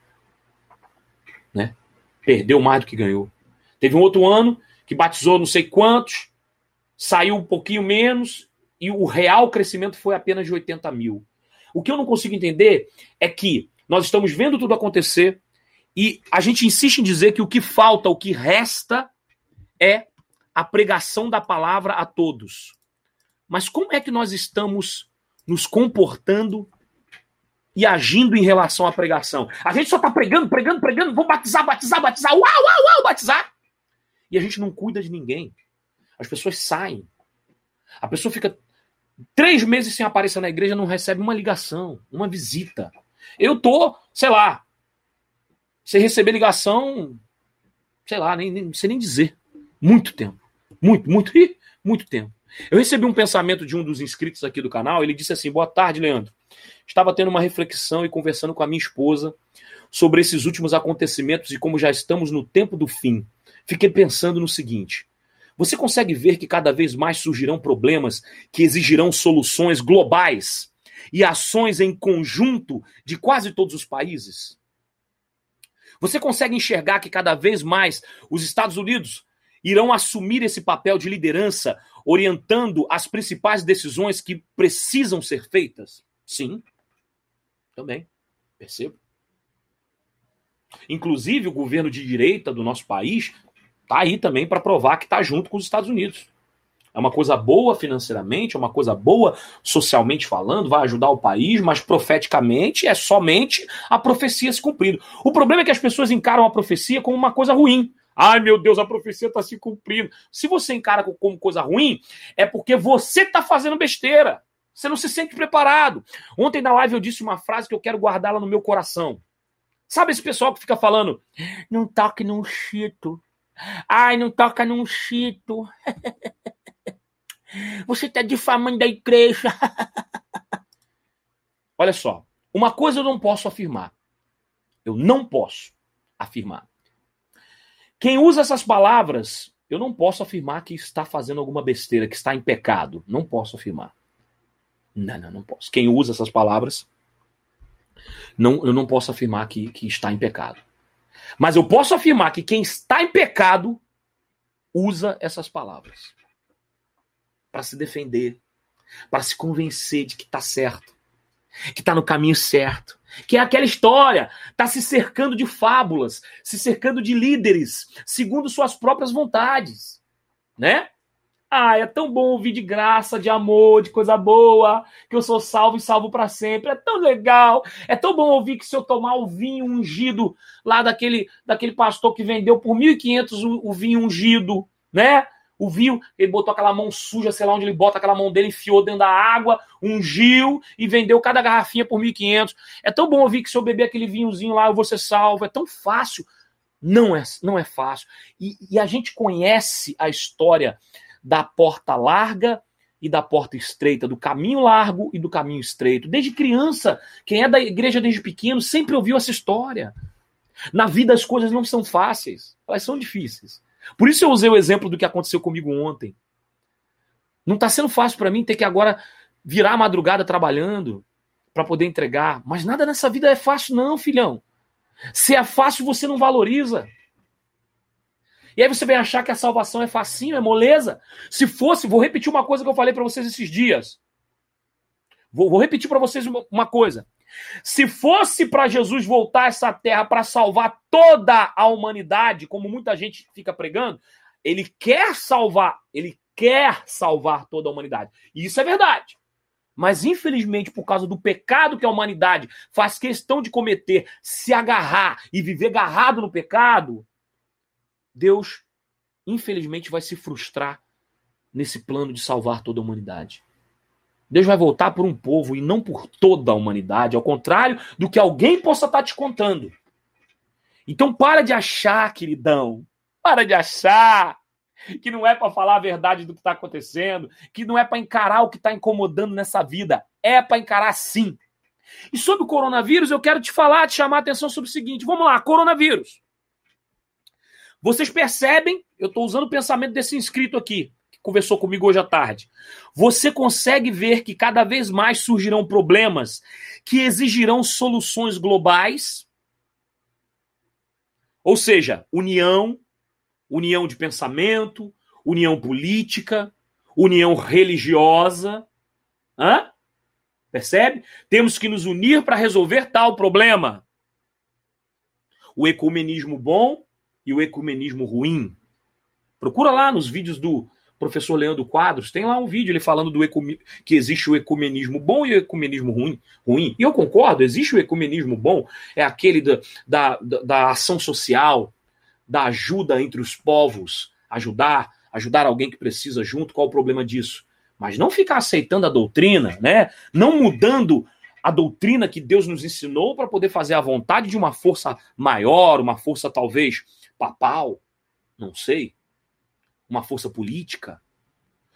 A: né, perdeu mais do que ganhou. Teve um outro ano que batizou não sei quantos, saiu um pouquinho menos, e o real crescimento foi apenas de 80 mil. O que eu não consigo entender é que nós estamos vendo tudo acontecer e a gente insiste em dizer que o que falta, o que resta, é a pregação da palavra a todos. Mas como é que nós estamos nos comportando e agindo em relação à pregação. A gente só está pregando, pregando, pregando, vou batizar, batizar, batizar, uau, uau, uau, batizar. E a gente não cuida de ninguém. As pessoas saem. A pessoa fica três meses sem aparecer na igreja, não recebe uma ligação, uma visita. Eu tô, sei lá, sem receber ligação, sei lá, nem, nem nem dizer. Muito tempo. Muito, muito, muito tempo. Eu recebi um pensamento de um dos inscritos aqui do canal. Ele disse assim: Boa tarde, Leandro. Estava tendo uma reflexão e conversando com a minha esposa sobre esses últimos acontecimentos e como já estamos no tempo do fim. Fiquei pensando no seguinte: você consegue ver que cada vez mais surgirão problemas que exigirão soluções globais e ações em conjunto de quase todos os países? Você consegue enxergar que cada vez mais os Estados Unidos irão assumir esse papel de liderança, orientando as principais decisões que precisam ser feitas? Sim, também, percebo. Inclusive, o governo de direita do nosso país está aí também para provar que está junto com os Estados Unidos. É uma coisa boa financeiramente, é uma coisa boa socialmente falando, vai ajudar o país, mas profeticamente é somente a profecia se cumprindo. O problema é que as pessoas encaram a profecia como uma coisa ruim. Ai, meu Deus, a profecia está se cumprindo. Se você encara como coisa ruim, é porque você está fazendo besteira. Você não se sente preparado. Ontem na live eu disse uma frase que eu quero guardá-la no meu coração. Sabe esse pessoal que fica falando, não toque num chito. Ai, não toca num chito. Você está difamando a igreja. Olha só, uma coisa eu não posso afirmar. Eu não posso afirmar. Quem usa essas palavras, eu não posso afirmar que está fazendo alguma besteira, que está em pecado. Não posso afirmar. Não, não, não posso. Quem usa essas palavras, não, eu não posso afirmar que, que está em pecado. Mas eu posso afirmar que quem está em pecado usa essas palavras para se defender, para se convencer de que está certo, que está no caminho certo, que é aquela história, está se cercando de fábulas, se cercando de líderes, segundo suas próprias vontades, né? Ah, é tão bom ouvir de graça, de amor, de coisa boa, que eu sou salvo e salvo para sempre. É tão legal. É tão bom ouvir que se eu tomar o vinho ungido lá daquele, daquele pastor que vendeu por 1.500 o, o vinho ungido, né? O vinho, ele botou aquela mão suja, sei lá onde ele bota aquela mão dele, enfiou dentro da água, ungiu e vendeu cada garrafinha por 1.500. É tão bom ouvir que se eu beber aquele vinhozinho lá, eu vou ser salvo. É tão fácil. Não é, não é fácil. E, e a gente conhece a história da porta larga e da porta estreita, do caminho largo e do caminho estreito. Desde criança, quem é da igreja desde pequeno sempre ouviu essa história. Na vida as coisas não são fáceis, elas são difíceis. Por isso eu usei o exemplo do que aconteceu comigo ontem. Não está sendo fácil para mim ter que agora virar a madrugada trabalhando para poder entregar. Mas nada nessa vida é fácil, não, filhão. Se é fácil, você não valoriza. E aí você vem achar que a salvação é facinho, é moleza. Se fosse, vou repetir uma coisa que eu falei para vocês esses dias. Vou, vou repetir para vocês uma, uma coisa. Se fosse para Jesus voltar a essa terra para salvar toda a humanidade, como muita gente fica pregando, ele quer salvar, ele quer salvar toda a humanidade. E isso é verdade. Mas, infelizmente, por causa do pecado que a humanidade faz questão de cometer, se agarrar e viver agarrado no pecado, Deus, infelizmente, vai se frustrar nesse plano de salvar toda a humanidade. Deus vai voltar por um povo e não por toda a humanidade, ao contrário do que alguém possa estar te contando. Então para de achar, queridão, para de achar que não é para falar a verdade do que está acontecendo, que não é para encarar o que está incomodando nessa vida, é para encarar sim. E sobre o coronavírus, eu quero te falar, te chamar a atenção sobre o seguinte: vamos lá, coronavírus. Vocês percebem, eu estou usando o pensamento desse inscrito aqui, conversou comigo hoje à tarde. Você consegue ver que cada vez mais surgirão problemas que exigirão soluções globais, ou seja, união, união de pensamento, união política, união religiosa. Hã? Percebe? Temos que nos unir para resolver tal problema. O ecumenismo bom e o ecumenismo ruim. Procura lá nos vídeos do professor Leandro Quadros, tem lá um vídeo ele falando do que existe o ecumenismo bom e o ecumenismo ruim. ruim. E eu concordo, existe o ecumenismo bom, é aquele da, da, da ação social, da ajuda entre os povos, ajudar, ajudar alguém que precisa junto, qual o problema disso? Mas não ficar aceitando a doutrina, né? Não mudando a doutrina que Deus nos ensinou para poder fazer a vontade de uma força maior, uma força talvez papal, não sei, uma força política.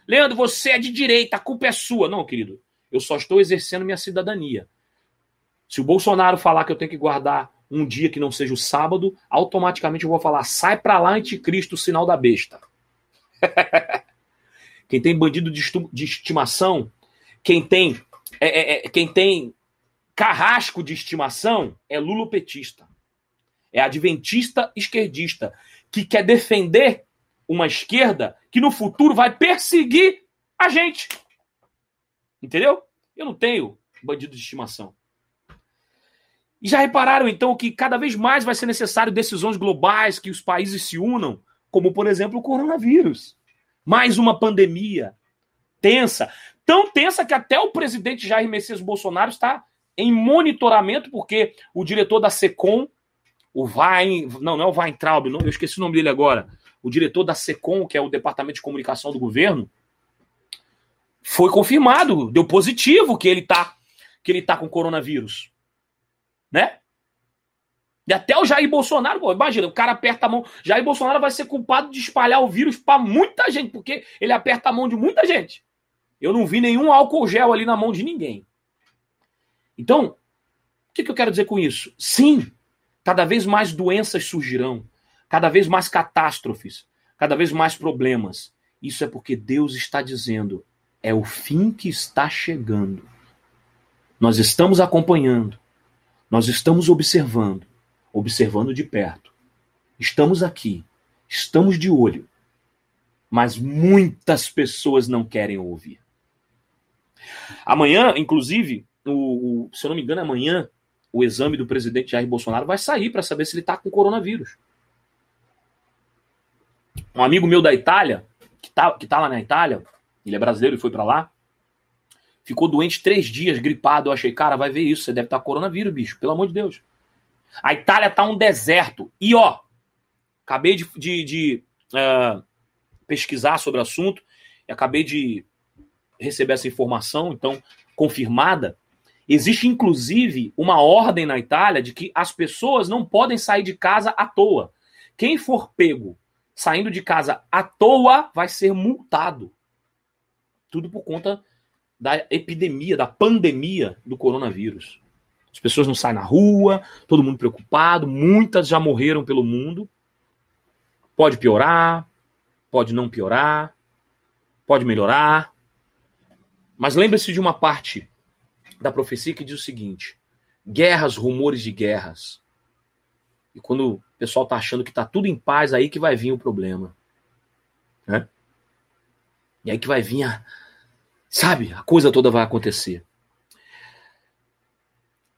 A: Leandro, você é de direita, a culpa é sua. Não, querido, eu só estou exercendo minha cidadania. Se o Bolsonaro falar que eu tenho que guardar um dia que não seja o sábado, automaticamente eu vou falar: sai para lá, anticristo, sinal da besta. quem tem bandido de, estimação, quem tem, é, é, é, quem tem carrasco de estimação é lulopetista. É adventista esquerdista que quer defender uma esquerda que no futuro vai perseguir a gente. Entendeu? Eu não tenho bandido de estimação. E já repararam então que cada vez mais vai ser necessário decisões globais que os países se unam, como por exemplo o coronavírus. Mais uma pandemia tensa, tão tensa que até o presidente Jair Messias Bolsonaro está em monitoramento porque o diretor da Secom, o Vain, não, não é o Weintraub, não, eu esqueci o nome dele agora o diretor da SECOM, que é o Departamento de Comunicação do Governo, foi confirmado, deu positivo que ele tá que ele tá com coronavírus. Né? E até o Jair Bolsonaro, pô, imagina, o cara aperta a mão. Jair Bolsonaro vai ser culpado de espalhar o vírus para muita gente, porque ele aperta a mão de muita gente. Eu não vi nenhum álcool gel ali na mão de ninguém. Então, o que, que eu quero dizer com isso? Sim, cada vez mais doenças surgirão cada vez mais catástrofes, cada vez mais problemas. Isso é porque Deus está dizendo: é o fim que está chegando. Nós estamos acompanhando, nós estamos observando, observando de perto. Estamos aqui, estamos de olho, mas muitas pessoas não querem ouvir. Amanhã, inclusive, o, o, se eu não me engano, amanhã o exame do presidente Jair Bolsonaro vai sair para saber se ele está com coronavírus. Um amigo meu da Itália, que tá, que tá lá na Itália, ele é brasileiro e foi para lá, ficou doente três dias, gripado. Eu achei, cara, vai ver isso, você deve estar tá coronavírus, bicho, pelo amor de Deus. A Itália tá um deserto. E ó, acabei de, de, de uh, pesquisar sobre o assunto, e acabei de receber essa informação, então, confirmada. Existe, inclusive, uma ordem na Itália de que as pessoas não podem sair de casa à toa. Quem for pego saindo de casa à toa vai ser multado. Tudo por conta da epidemia, da pandemia do coronavírus. As pessoas não saem na rua, todo mundo preocupado, muitas já morreram pelo mundo. Pode piorar, pode não piorar, pode melhorar. Mas lembre-se de uma parte da profecia que diz o seguinte: guerras, rumores de guerras. E quando o pessoal tá achando que tá tudo em paz, aí que vai vir o problema. Né? E aí que vai vir a. Sabe? A coisa toda vai acontecer.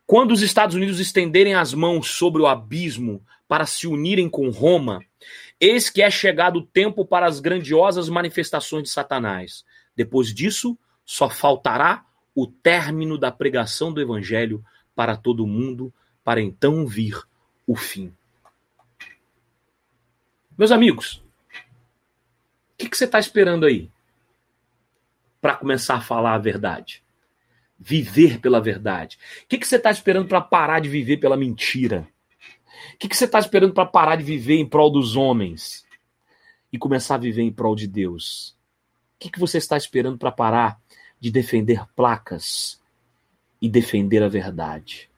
A: Quando os Estados Unidos estenderem as mãos sobre o abismo para se unirem com Roma, eis que é chegado o tempo para as grandiosas manifestações de Satanás. Depois disso, só faltará o término da pregação do evangelho para todo mundo, para então vir o fim. Meus amigos, o que, que você está esperando aí para começar a falar a verdade? Viver pela verdade. O que, que você está esperando para parar de viver pela mentira? O que, que você está esperando para parar de viver em prol dos homens e começar a viver em prol de Deus? O que, que você está esperando para parar de defender placas e defender a verdade?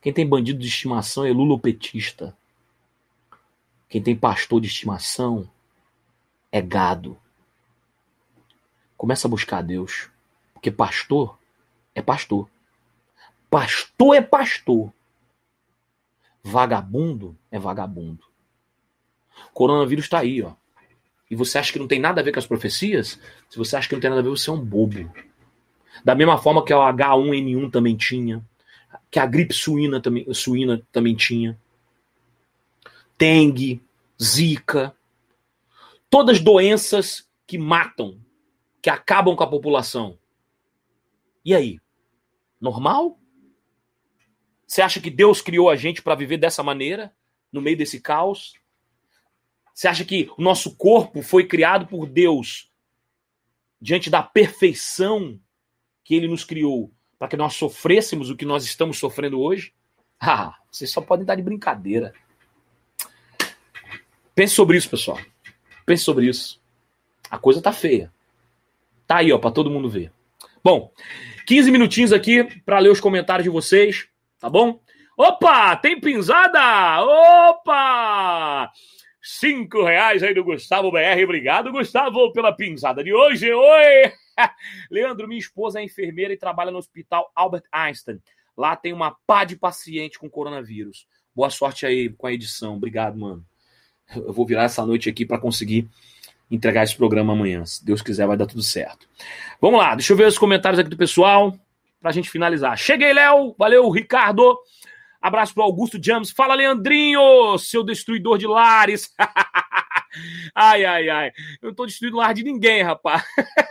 A: Quem tem bandido de estimação é lulopetista. Quem tem pastor de estimação é gado. Começa a buscar Deus. Porque pastor é pastor. Pastor é pastor. Vagabundo é vagabundo. Coronavírus está aí, ó. E você acha que não tem nada a ver com as profecias? Se você acha que não tem nada a ver, você é um bobo. Da mesma forma que o H1N1 também tinha, que a gripe suína também, suína também tinha. Dengue, zika. todas doenças que matam, que acabam com a população. E aí? Normal? Você acha que Deus criou a gente para viver dessa maneira, no meio desse caos? Você acha que o nosso corpo foi criado por Deus diante da perfeição que ele nos criou para que nós sofrêssemos o que nós estamos sofrendo hoje? Ah, vocês só podem dar de brincadeira. Pense sobre isso, pessoal. Pense sobre isso. A coisa tá feia. Tá aí, ó, para todo mundo ver. Bom, 15 minutinhos aqui para ler os comentários de vocês, tá bom? Opa, tem pinzada? Opa! Cinco reais aí do Gustavo BR. Obrigado, Gustavo, pela pinzada de hoje. Oi! Leandro, minha esposa é enfermeira e trabalha no Hospital Albert Einstein. Lá tem uma pá de paciente com coronavírus. Boa sorte aí com a edição. Obrigado, mano. Eu vou virar essa noite aqui para conseguir entregar esse programa amanhã. Se Deus quiser, vai dar tudo certo. Vamos lá, deixa eu ver os comentários aqui do pessoal para a gente finalizar. Cheguei, Léo. Valeu, Ricardo. Abraço pro Augusto James. Fala, Leandrinho, seu destruidor de lares. ai, ai, ai. Eu não tô destruindo lar de ninguém, rapaz.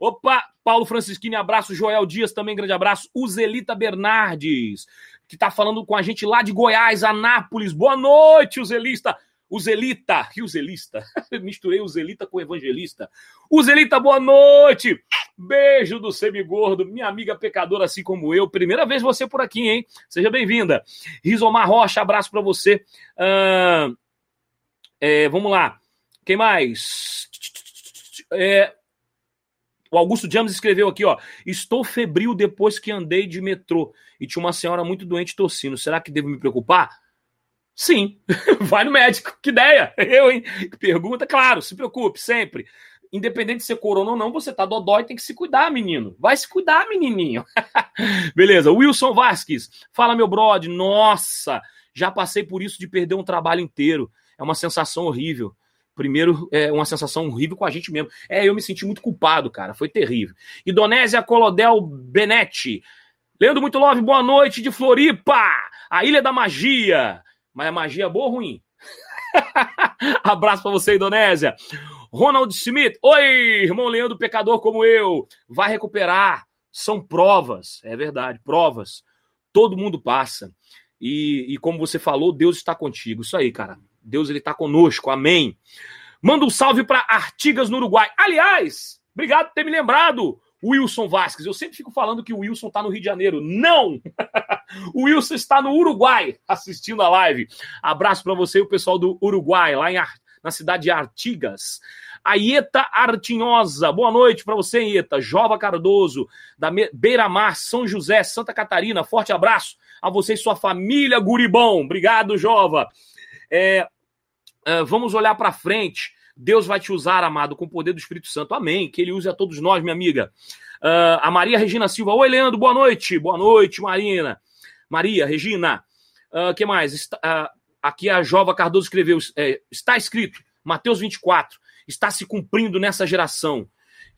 A: Opa, Paulo Francisquini, abraço. Joel Dias, também grande abraço. Uzelita Bernardes, que tá falando com a gente lá de Goiás, Anápolis. Boa noite, Uzelista. O Zelita, e o Zelista, misturei o Zelita com Evangelista. O Zelita, boa noite! Beijo do semigordo, minha amiga pecadora, assim como eu. Primeira vez você por aqui, hein? Seja bem-vinda. Rizomar Rocha, abraço para você. Uh, é, vamos lá. Quem mais? É, o Augusto James escreveu aqui, ó. Estou febril depois que andei de metrô e tinha uma senhora muito doente tossindo. Será que devo me preocupar? Sim, vai no médico. Que ideia! Eu, hein? Pergunta, claro, se preocupe, sempre. Independente de ser corona ou não, você tá dodói, tem que se cuidar, menino. Vai se cuidar, menininho. Beleza, Wilson Vasques. Fala, meu brother. Nossa, já passei por isso de perder um trabalho inteiro. É uma sensação horrível. Primeiro, é uma sensação horrível com a gente mesmo. É, eu me senti muito culpado, cara. Foi terrível. Indonésia Colodel Benetti. Leandro Muito Love, boa noite de Floripa, a Ilha da Magia. Mas é magia boa ou ruim? Abraço para você, Indonésia. Ronald Smith, oi, irmão Leandro, pecador como eu, vai recuperar. São provas, é verdade, provas. Todo mundo passa. E, e como você falou, Deus está contigo. Isso aí, cara. Deus ele está conosco. Amém. Manda um salve para Artigas no Uruguai. Aliás, obrigado por ter me lembrado. Wilson Vasquez. Eu sempre fico falando que o Wilson está no Rio de Janeiro. Não! o Wilson está no Uruguai assistindo a live. Abraço para você e o pessoal do Uruguai, lá em Ar... na cidade de Artigas. A Ieta Artinhosa. Boa noite para você, Ieta. Jova Cardoso, da Beira-Mar, São José, Santa Catarina. Forte abraço a você e sua família, Guribão. Obrigado, Jova. É, é, vamos olhar para frente. Deus vai te usar, amado, com o poder do Espírito Santo. Amém. Que ele use a todos nós, minha amiga. Uh, a Maria Regina Silva. Oi, Leandro, boa noite. Boa noite, Marina. Maria, Regina. Uh, que mais? Está, uh, aqui a Jova Cardoso escreveu. É, está escrito, Mateus 24. Está se cumprindo nessa geração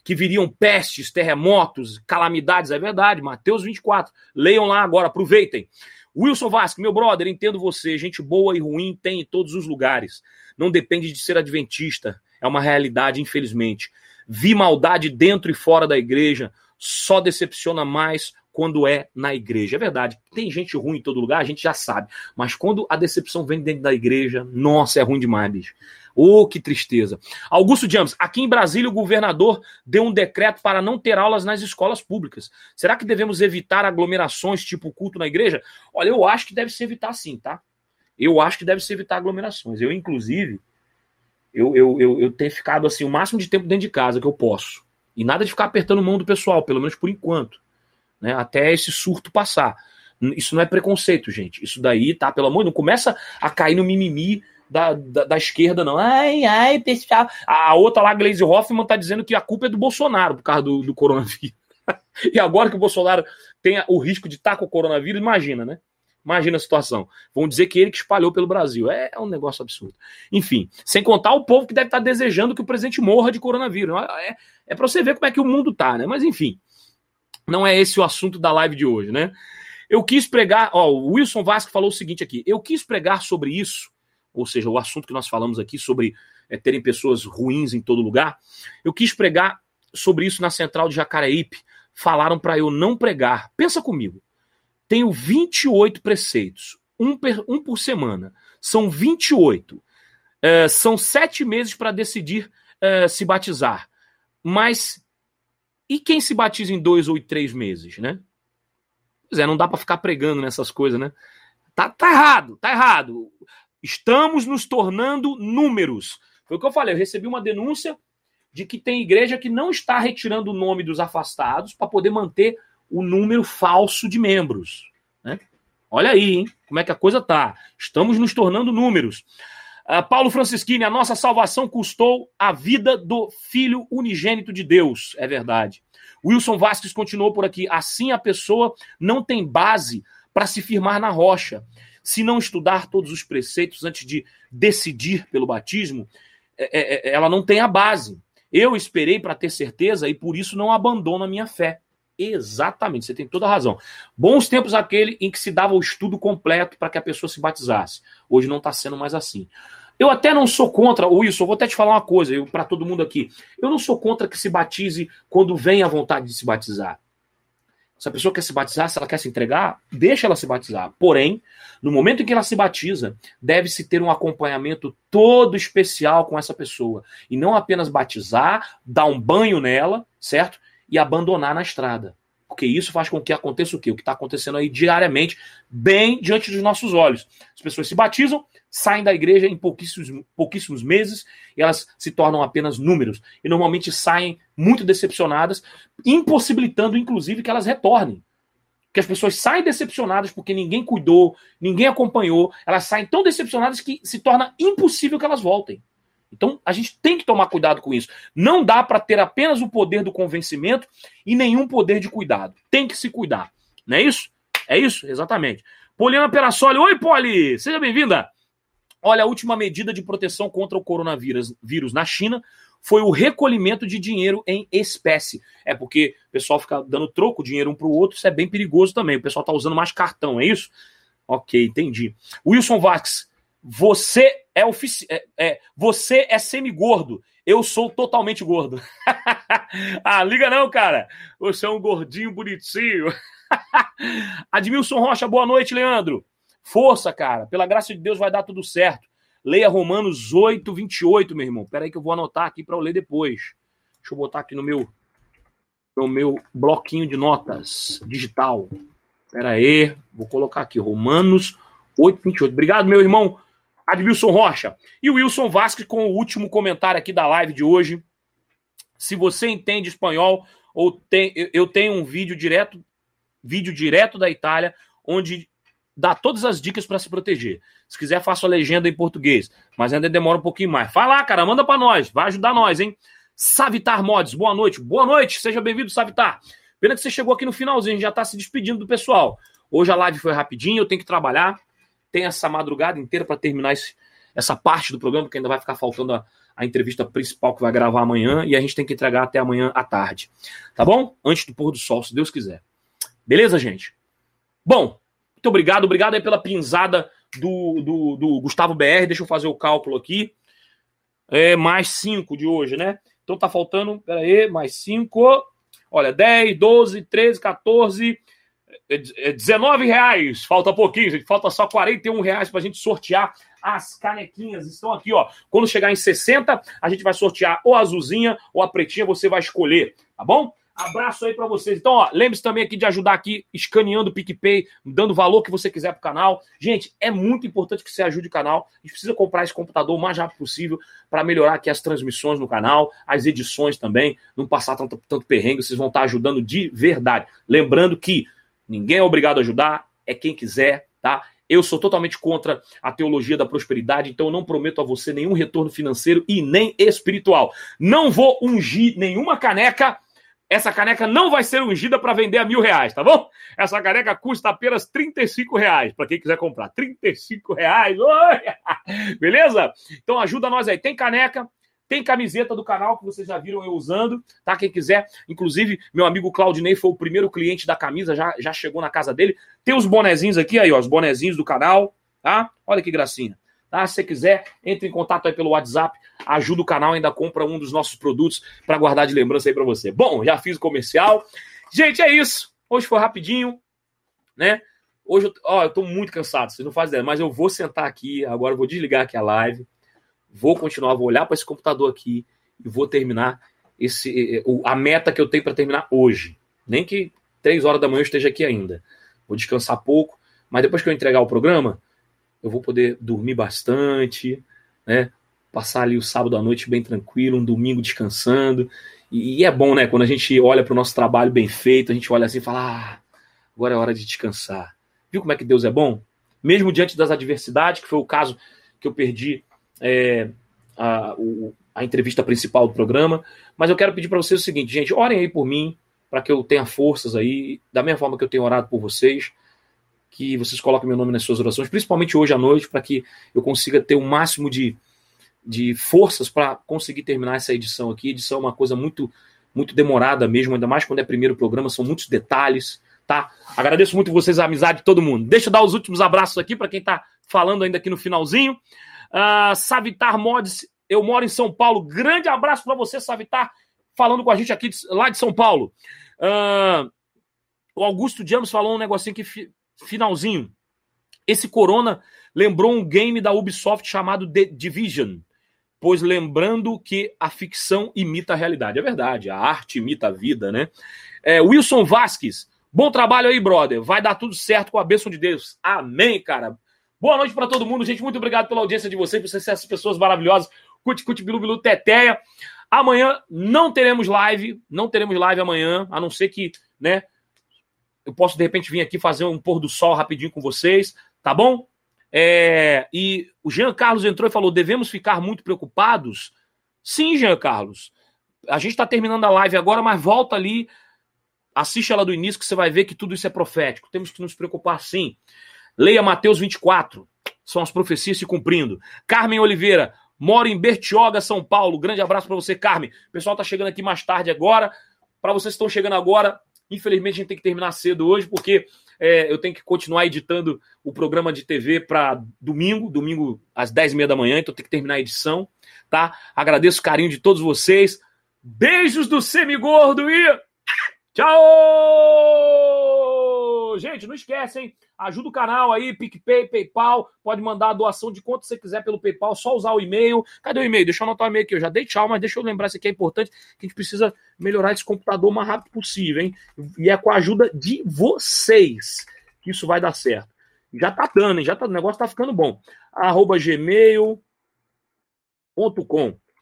A: que viriam pestes, terremotos, calamidades. É verdade, Mateus 24. Leiam lá agora, aproveitem. Wilson Vasco, meu brother, entendo você. Gente boa e ruim tem em todos os lugares. Não depende de ser adventista. É uma realidade, infelizmente. Vi maldade dentro e fora da igreja. Só decepciona mais quando é na igreja. É verdade, tem gente ruim em todo lugar, a gente já sabe. Mas quando a decepção vem dentro da igreja, nossa, é ruim demais, bicho. Oh, que tristeza. Augusto James, aqui em Brasília o governador deu um decreto para não ter aulas nas escolas públicas. Será que devemos evitar aglomerações tipo culto na igreja? Olha, eu acho que deve se evitar sim, tá? Eu acho que deve se evitar aglomerações. Eu, inclusive, eu, eu, eu, eu tenho ficado assim o máximo de tempo dentro de casa que eu posso. E nada de ficar apertando mão do pessoal, pelo menos por enquanto. Né? Até esse surto passar. Isso não é preconceito, gente. Isso daí, tá? Pelo amor, não começa a cair no mimimi da, da, da, esquerda, não. Ai, ai, pessoal. A outra lá, Glaze Hoffman, tá dizendo que a culpa é do Bolsonaro por causa do, do coronavírus. e agora que o Bolsonaro tem o risco de estar tá com o coronavírus, imagina, né? Imagina a situação. Vão dizer que ele que espalhou pelo Brasil. É, é um negócio absurdo. Enfim, sem contar o povo que deve estar tá desejando que o presidente morra de coronavírus. É, é para você ver como é que o mundo tá, né? Mas enfim, não é esse o assunto da live de hoje, né? Eu quis pregar, ó, o Wilson Vasco falou o seguinte aqui: eu quis pregar sobre isso ou seja, o assunto que nós falamos aqui sobre é, terem pessoas ruins em todo lugar. Eu quis pregar sobre isso na central de Jacareípe. Falaram para eu não pregar. Pensa comigo. Tenho 28 preceitos, um, per, um por semana. São 28. É, são sete meses para decidir é, se batizar. Mas e quem se batiza em dois ou três meses, né? Pois é, não dá para ficar pregando nessas coisas, né? Tá, tá errado, tá errado. Estamos nos tornando números. Foi o que eu falei, eu recebi uma denúncia de que tem igreja que não está retirando o nome dos afastados para poder manter o número falso de membros. Né? Olha aí, hein? Como é que a coisa tá. Estamos nos tornando números. Uh, Paulo Francisquini, a nossa salvação custou a vida do Filho unigênito de Deus. É verdade. Wilson Vasques continuou por aqui. Assim a pessoa não tem base para se firmar na rocha. Se não estudar todos os preceitos antes de decidir pelo batismo, é, é, é ela não tem a base. Eu esperei para ter certeza e por isso não abandono a minha fé. Exatamente, você tem toda a razão. Bons tempos aquele em que se dava o estudo completo para que a pessoa se batizasse. Hoje não está sendo mais assim. Eu até não sou contra, Wilson, vou até te falar uma coisa para todo mundo aqui. Eu não sou contra que se batize quando vem a vontade de se batizar. Se a pessoa quer se batizar, se ela quer se entregar, deixa ela se batizar. Porém, no momento em que ela se batiza, deve-se ter um acompanhamento todo especial com essa pessoa. E não apenas batizar, dar um banho nela, certo? E abandonar na estrada. Porque isso faz com que aconteça o quê? O que está acontecendo aí diariamente, bem diante dos nossos olhos. As pessoas se batizam, saem da igreja em pouquíssimos, pouquíssimos meses e elas se tornam apenas números. E normalmente saem muito decepcionadas, impossibilitando, inclusive, que elas retornem. Que as pessoas saem decepcionadas porque ninguém cuidou, ninguém acompanhou, elas saem tão decepcionadas que se torna impossível que elas voltem. Então a gente tem que tomar cuidado com isso. Não dá para ter apenas o poder do convencimento e nenhum poder de cuidado. Tem que se cuidar. Não é isso? É isso? Exatamente. Poliana Perassoli. Oi, Poli! Seja bem-vinda. Olha, a última medida de proteção contra o coronavírus vírus na China foi o recolhimento de dinheiro em espécie. É porque o pessoal fica dando troco, dinheiro um para o outro, isso é bem perigoso também. O pessoal está usando mais cartão, é isso? Ok, entendi. Wilson Vax, você é ofici é, é, você é semi-gordo. Eu sou totalmente gordo. ah, liga não, cara. Você é um gordinho bonitinho. Admilson Rocha, boa noite, Leandro. Força, cara. Pela graça de Deus vai dar tudo certo. Leia Romanos 8, 28, meu irmão. Pera aí que eu vou anotar aqui para eu ler depois. Deixa eu botar aqui no meu no meu bloquinho de notas digital. Pera aí, vou colocar aqui Romanos 8, 28. Obrigado, meu irmão Admilson Rocha. E o Wilson Vasquez com o último comentário aqui da live de hoje. Se você entende espanhol ou tem, eu tenho um vídeo direto, vídeo direto da Itália, onde dá todas as dicas para se proteger. Se quiser, faço a legenda em português, mas ainda demora um pouquinho mais. Lá, cara, manda para nós, vai ajudar nós, hein? Savitar Mods, boa noite. Boa noite, seja bem-vindo, Savitar. Pena que você chegou aqui no finalzinho, já está se despedindo do pessoal. Hoje a live foi rapidinho, eu tenho que trabalhar. Tem essa madrugada inteira para terminar esse, essa parte do programa, que ainda vai ficar faltando a, a entrevista principal que vai gravar amanhã, e a gente tem que entregar até amanhã à tarde. Tá bom? Antes do pôr do sol, se Deus quiser. Beleza, gente? Bom, muito obrigado, obrigado aí pela pinzada do, do, do Gustavo BR. Deixa eu fazer o cálculo aqui. É mais 5 de hoje, né? Então tá faltando, pera aí, mais 5. Olha, 10, 12, 13, 14, 19 reais. Falta pouquinho, gente. Falta só 41 reais pra gente sortear as canequinhas. Estão aqui, ó. Quando chegar em 60, a gente vai sortear ou a azulzinha ou a pretinha, você vai escolher, tá bom? Abraço aí para vocês. Então, ó, lembre-se também aqui de ajudar aqui, escaneando o PicPay, dando o valor que você quiser pro canal. Gente, é muito importante que você ajude o canal. A gente precisa comprar esse computador o mais rápido possível para melhorar aqui as transmissões no canal, as edições também, não passar tanto, tanto perrengue. Vocês vão estar ajudando de verdade. Lembrando que ninguém é obrigado a ajudar, é quem quiser, tá? Eu sou totalmente contra a teologia da prosperidade, então eu não prometo a você nenhum retorno financeiro e nem espiritual. Não vou ungir nenhuma caneca essa caneca não vai ser ungida para vender a mil reais, tá bom? Essa caneca custa apenas 35 reais, para quem quiser comprar. 35 reais, oi! Beleza? Então ajuda nós aí. Tem caneca, tem camiseta do canal que vocês já viram eu usando, tá? Quem quiser, inclusive, meu amigo Claudinei foi o primeiro cliente da camisa, já, já chegou na casa dele. Tem os bonezinhos aqui, aí, ó, os bonezinhos do canal, tá? Olha que gracinha. Tá? Se você quiser, entre em contato aí pelo WhatsApp ajuda o canal, ainda compra um dos nossos produtos para guardar de lembrança aí para você. Bom, já fiz o comercial. Gente, é isso. Hoje foi rapidinho, né? Hoje, eu, ó, eu tô muito cansado, vocês não fazem ideia, mas eu vou sentar aqui, agora eu vou desligar aqui a live, vou continuar, vou olhar para esse computador aqui e vou terminar esse a meta que eu tenho para terminar hoje. Nem que três horas da manhã eu esteja aqui ainda. Vou descansar pouco, mas depois que eu entregar o programa, eu vou poder dormir bastante, né? Passar ali o sábado à noite bem tranquilo, um domingo descansando. E, e é bom, né? Quando a gente olha para o nosso trabalho bem feito, a gente olha assim e fala: ah, agora é hora de descansar. Viu como é que Deus é bom? Mesmo diante das adversidades, que foi o caso que eu perdi é, a, o, a entrevista principal do programa. Mas eu quero pedir para vocês o seguinte, gente, orem aí por mim, para que eu tenha forças aí, da mesma forma que eu tenho orado por vocês, que vocês coloquem meu nome nas suas orações, principalmente hoje à noite, para que eu consiga ter o máximo de, de forças para conseguir terminar essa edição aqui. edição é uma coisa muito, muito demorada mesmo, ainda mais quando é primeiro programa, são muitos detalhes tá? Agradeço muito vocês, a amizade de todo mundo. Deixa eu dar os últimos abraços aqui para quem está falando ainda aqui no finalzinho. Uh, Savitar Mods, eu moro em São Paulo. Grande abraço para você, Savitar, falando com a gente aqui de, lá de São Paulo. Uh, o Augusto Diamos falou um negocinho aqui, fi, finalzinho. Esse Corona lembrou um game da Ubisoft chamado The Division, pois lembrando que a ficção imita a realidade. É verdade, a arte imita a vida, né? É, Wilson Vasques, Bom trabalho aí, brother. Vai dar tudo certo com a bênção de Deus. Amém, cara. Boa noite para todo mundo, gente. Muito obrigado pela audiência de vocês, por vocês essas pessoas maravilhosas. Cuti, cuti, bilu, bilu, teteia. Amanhã não teremos live, não teremos live amanhã, a não ser que, né, eu posso de repente vir aqui fazer um pôr do sol rapidinho com vocês, tá bom? É, e o Jean Carlos entrou e falou: devemos ficar muito preocupados? Sim, Jean Carlos. A gente está terminando a live agora, mas volta ali Assiste ela do início que você vai ver que tudo isso é profético. Temos que nos preocupar sim. Leia Mateus 24. São as profecias se cumprindo. Carmen Oliveira, mora em Bertioga, São Paulo. Grande abraço para você, Carmen. O pessoal tá chegando aqui mais tarde agora. Para vocês que estão chegando agora, infelizmente a gente tem que terminar cedo hoje, porque é, eu tenho que continuar editando o programa de TV para domingo, domingo às 10h30 da manhã, então tem que terminar a edição, tá? Agradeço o carinho de todos vocês. Beijos do Semigordo e Tchau! Gente, não esquecem, ajuda o canal aí, PicPay, PayPal, pode mandar a doação de quanto você quiser pelo PayPal, só usar o e-mail. Cadê o e-mail? Deixa eu anotar o e-mail aqui, eu já dei tchau, mas deixa eu lembrar isso aqui é importante, que a gente precisa melhorar esse computador o mais rápido possível, hein? E é com a ajuda de vocês que isso vai dar certo. Já tá dando, hein? Já tá, o negócio tá ficando bom. Arroba gmail.com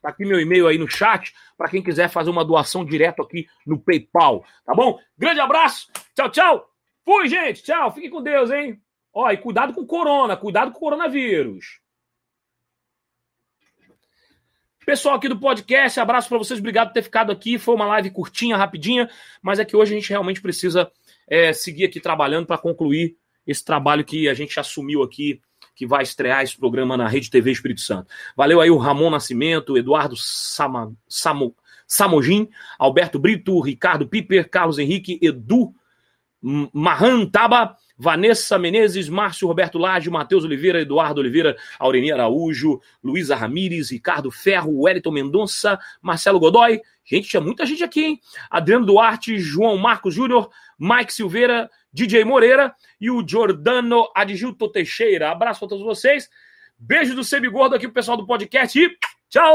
A: Tá aqui meu e-mail aí no chat para quem quiser fazer uma doação direto aqui no PayPal, tá bom? Grande abraço. Tchau, tchau. Fui, gente. Tchau. Fique com Deus, hein? Ó, e cuidado com o corona, cuidado com o coronavírus. Pessoal aqui do podcast, abraço para vocês, obrigado por ter ficado aqui. Foi uma live curtinha, rapidinha, mas é que hoje a gente realmente precisa é, seguir aqui trabalhando para concluir esse trabalho que a gente assumiu aqui que vai estrear esse programa na Rede TV Espírito Santo. Valeu aí o Ramon Nascimento, Eduardo Samo, Samogin, Alberto Brito, Ricardo Piper, Carlos Henrique, Edu Marran Taba, Vanessa Menezes, Márcio Roberto Lage, Matheus Oliveira, Eduardo Oliveira, Aureni Araújo, Luísa Ramires, Ricardo Ferro, Wellington Mendonça, Marcelo Godoy. Gente, tinha muita gente aqui, hein? Adriano Duarte, João Marcos Júnior, Mike Silveira, DJ Moreira e o Jordano Adjilto Teixeira. Abraço para todos vocês. Beijo do Semigordo aqui pro pessoal do podcast e tchau!